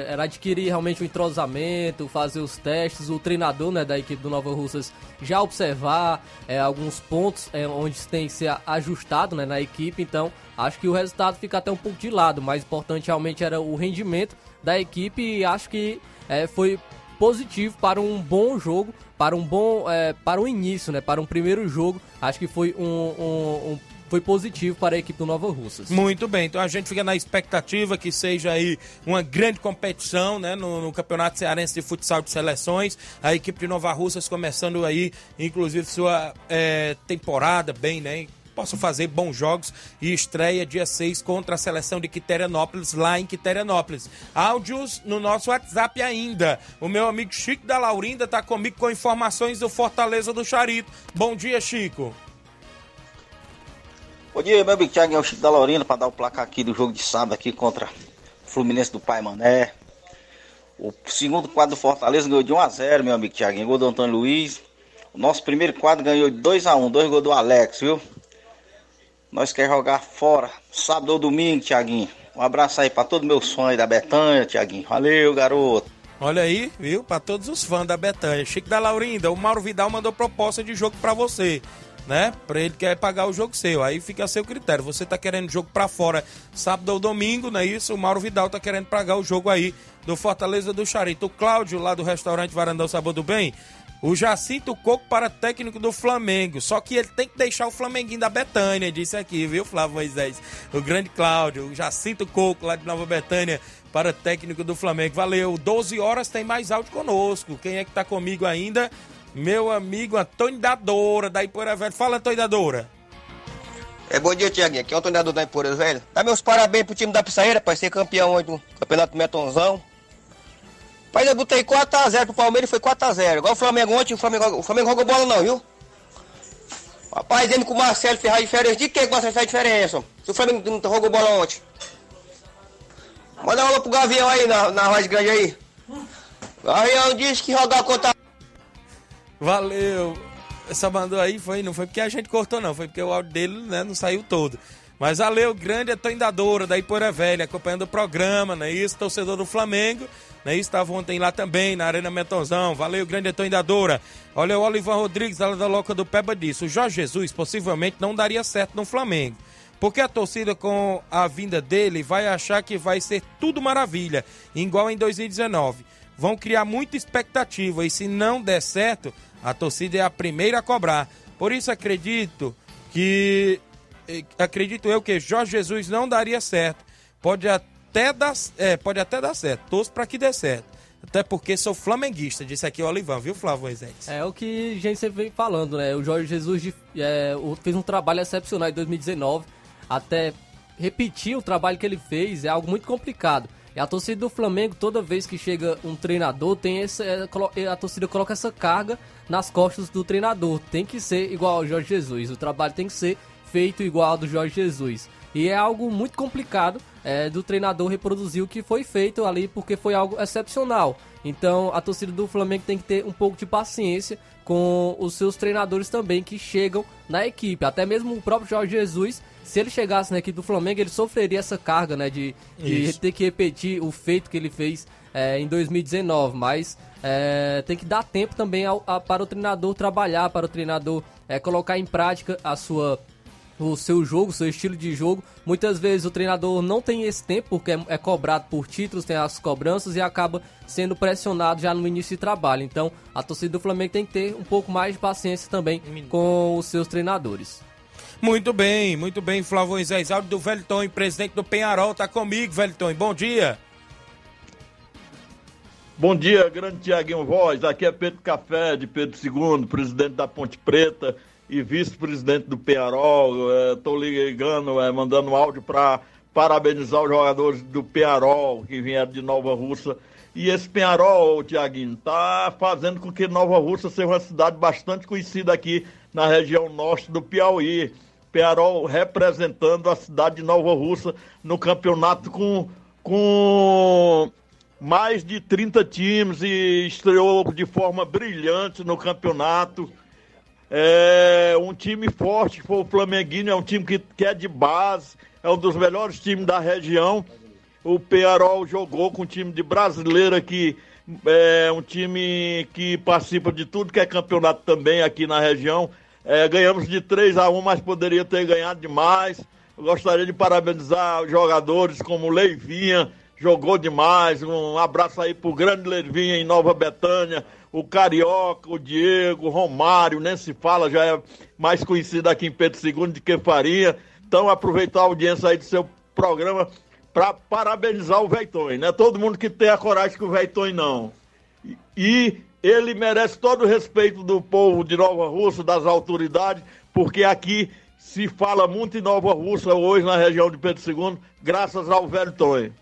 era adquirir realmente o entrosamento, fazer os testes, o treinador né, da equipe do Nova Russas já observar é, alguns pontos é, onde tem que ser ajustado né, na equipe. Então, acho que o resultado fica até um pouco de lado. O mais importante realmente era o rendimento da equipe e acho que é, foi positivo para um bom jogo, para um bom, é, para o início, né? Para um primeiro jogo, acho que foi um, um, um foi positivo para a equipe do Nova Russas.
Muito bem, então a gente fica na expectativa que seja aí uma grande competição, né, no, no Campeonato Cearense de Futsal de Seleções, a equipe de Nova Russas começando aí, inclusive sua é, temporada bem, né, possam fazer bons jogos e estreia dia 6 contra a seleção de Quiterianópolis, lá em Quiterianópolis. Áudios no nosso WhatsApp ainda. O meu amigo Chico da Laurinda está comigo com informações do Fortaleza do Charito. Bom dia, Chico.
Bom dia, meu amigo Thiago, é o Chico da Laurinda para dar o placar aqui do jogo de sábado aqui contra o Fluminense do Pai Mané. O segundo quadro do Fortaleza ganhou de 1x0, meu amigo Thiaguinho. Gol do Antônio Luiz. O nosso primeiro quadro ganhou de 2x1. Dois gols do Alex, viu? Nós quer jogar fora. Sábado ou domingo, Thiaguinho. Um abraço aí pra todo meu sonho aí da Betanha, Thiaguinho. Valeu, garoto.
Olha aí, viu? Para todos os fãs da Betanha. Chico da Laurinda, o Mauro Vidal mandou proposta de jogo para você né? Para ele quer pagar o jogo seu. Aí fica a seu critério. Você tá querendo jogo para fora sábado ou domingo, não é isso? O Mauro Vidal tá querendo pagar o jogo aí do Fortaleza do Charito. O Cláudio, lá do restaurante Varandão Sabor do Bem, o Jacinto Coco para técnico do Flamengo. Só que ele tem que deixar o Flamenguinho da Betânia, disse aqui, viu, Flávio Moisés? O grande Cláudio, o Jacinto Coco, lá de Nova Betânia, para técnico do Flamengo. Valeu. 12 horas tem mais áudio conosco. Quem é que tá comigo ainda? meu amigo Antônio Dadora, da Ipoeira Velho. Fala, Antônio Dadora.
É bom dia, Tiaguinho. Aqui é o Antônio Dadora da Ipoeira Velho. Dá meus parabéns pro time da Pissaeira, para ser campeão hoje do Campeonato Metonzão. Pai, eu botei 4x0 pro Palmeiras e foi 4x0. Igual o Flamengo ontem, o Flamengo, o Flamengo jogou bola não, viu? Rapaz, ele com o Marcelo ferrar diferença. De que o Marcelo faz diferença? Se o Flamengo não jogou bola ontem. Manda uma alô pro Gavião aí na, na Voz Grande aí. Gavião disse que jogar contra
Valeu. Essa mandou aí foi, não foi porque a gente cortou, não, foi porque o áudio dele né, não saiu todo. Mas valeu, grande atoindadora da Ipoeira Velha, acompanhando o programa, não é isso? Torcedor do Flamengo, é isso? Estava ontem lá também, na Arena Metonzão. Valeu, grande atoindadora. Olha, o Olivan Rodrigues, lá da Loca do Peba, disse: o Jorge Jesus possivelmente não daria certo no Flamengo. Porque a torcida, com a vinda dele, vai achar que vai ser tudo maravilha, igual em 2019 vão criar muita expectativa e se não der certo, a torcida é a primeira a cobrar. Por isso acredito que eh, acredito eu que Jorge Jesus não daria certo. Pode até dar, é, pode até dar certo. Torço para que dê certo. Até porque sou flamenguista, disse aqui o Olivão, viu, Flávio Moisés?
É o que a gente sempre vem falando, né? O Jorge Jesus é, fez um trabalho excepcional em 2019. Até repetir o trabalho que ele fez é algo muito complicado. E a torcida do Flamengo, toda vez que chega um treinador, tem essa, é, é, a torcida coloca essa carga nas costas do treinador. Tem que ser igual ao Jorge Jesus. O trabalho tem que ser feito igual ao do Jorge Jesus. E é algo muito complicado é, do treinador reproduzir o que foi feito ali, porque foi algo excepcional. Então a torcida do Flamengo tem que ter um pouco de paciência com os seus treinadores também que chegam na equipe. Até mesmo o próprio Jorge Jesus se ele chegasse na equipe do Flamengo, ele sofreria essa carga, né? De, de ter que repetir o feito que ele fez é, em 2019. Mas é, tem que dar tempo também ao, a, para o treinador trabalhar, para o treinador é, colocar em prática a sua o seu jogo, o seu estilo de jogo. Muitas vezes o treinador não tem esse tempo porque é, é, cobrado por títulos, tem as cobranças e acaba sendo pressionado já no início de trabalho. Então a torcida do Flamengo tem que ter um pouco mais de paciência também com os seus treinadores.
Muito bem, muito bem, Flávio Moisés. Áudio do Velton, presidente do Penharol, tá comigo, Velton. Bom dia.
Bom dia, grande Tiaguinho Voz. Aqui é Pedro Café, de Pedro II, presidente da Ponte Preta e vice-presidente do Penharol. Estou é, ligando, é, mandando áudio para parabenizar os jogadores do Penharol que vieram de Nova Russa. E esse Penharol, Tiaguinho, está fazendo com que Nova Russa seja uma cidade bastante conhecida aqui na região norte do Piauí. Penharol representando a cidade de Nova Russa no campeonato com, com mais de 30 times e estreou de forma brilhante no campeonato. É um time forte, foi o Flamenguinho, é um time que, que é de base, é um dos melhores times da região. O Penharol jogou com um time de brasileira que é um time que participa de tudo que é campeonato também aqui na região. É, ganhamos de 3 a 1 mas poderia ter ganhado demais. Eu gostaria de parabenizar os jogadores como Leivinha, jogou demais. Um abraço aí pro grande Leivinha em Nova Betânia, o Carioca, o Diego, o Romário, nem se fala, já é mais conhecido aqui em Pedro II de que Faria. Então, aproveitar a audiência aí do seu programa para parabenizar o Veiton, Não é todo mundo que tem a coragem que o Veiton não. E ele merece todo o respeito do povo de Nova Russa, das autoridades, porque aqui se fala muito em Nova Russa hoje na região de Pedro II, graças ao velho Tonho.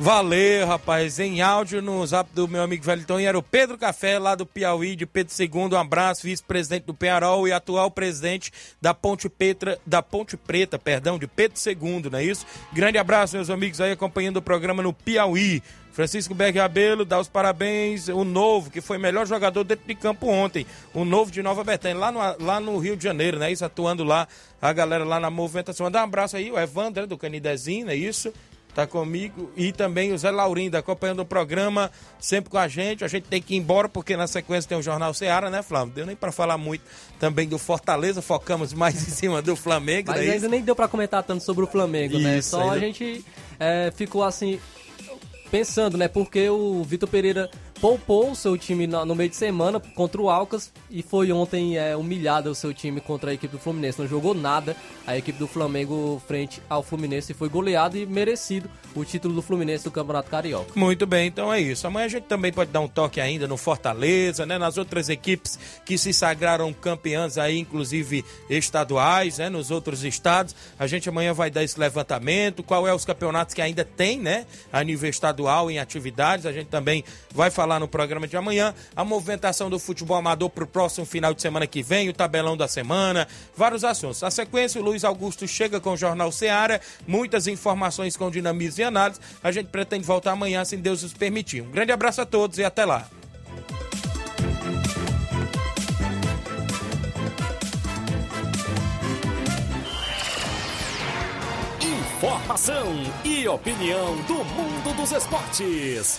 Valeu, rapaz. Em áudio no zap do meu amigo Velton, era o Pedro Café, lá do Piauí, de Pedro II. Um abraço, vice-presidente do Penharol e atual presidente da Ponte, Petra, da Ponte Preta, perdão, de Pedro II, não é isso? Grande abraço, meus amigos aí acompanhando o programa no Piauí. Francisco Berg Abelo dá os parabéns, o novo, que foi melhor jogador dentro de campo ontem, o novo de Nova Betânia, lá no, lá no Rio de Janeiro, né? Isso, atuando lá, a galera lá na movimentação. Mandar um abraço aí, o Evandro, do Canidezinho, é isso? Tá comigo. E também o Zé Laurindo, acompanhando o programa, sempre com a gente. A gente tem que ir embora, porque na sequência tem o Jornal Ceará, né, Flávio? Deu nem para falar muito também do Fortaleza, focamos mais em cima do Flamengo.
Mas
né?
ainda nem deu para comentar tanto sobre o Flamengo, né?
Isso,
Só
ainda-
a gente é, ficou assim pensando, né? Porque o Vitor Pereira poupou o seu time no meio de semana contra o Alcas e foi ontem é, humilhado o seu time contra a equipe do Fluminense. Não jogou nada a equipe do Flamengo frente ao Fluminense foi goleado e merecido o título do Fluminense do Campeonato Carioca.
Muito bem, então é isso. Amanhã a gente também pode dar um toque ainda no Fortaleza, né? Nas outras equipes que se sagraram campeãs aí, inclusive estaduais, né? Nos outros estados. A gente amanhã vai dar esse levantamento. Qual é os campeonatos que ainda tem, né? A nível estadual em atividades. A gente também vai falar no programa de amanhã. A movimentação do futebol amador para o próximo final de semana que vem, o tabelão da semana, vários assuntos. Na sequência, o Luiz Augusto chega com o Jornal Seara, muitas informações com dinamismo e análise. A gente pretende voltar amanhã, se Deus nos permitir. Um grande abraço a todos e até lá.
Informação e opinião do mundo dos esportes.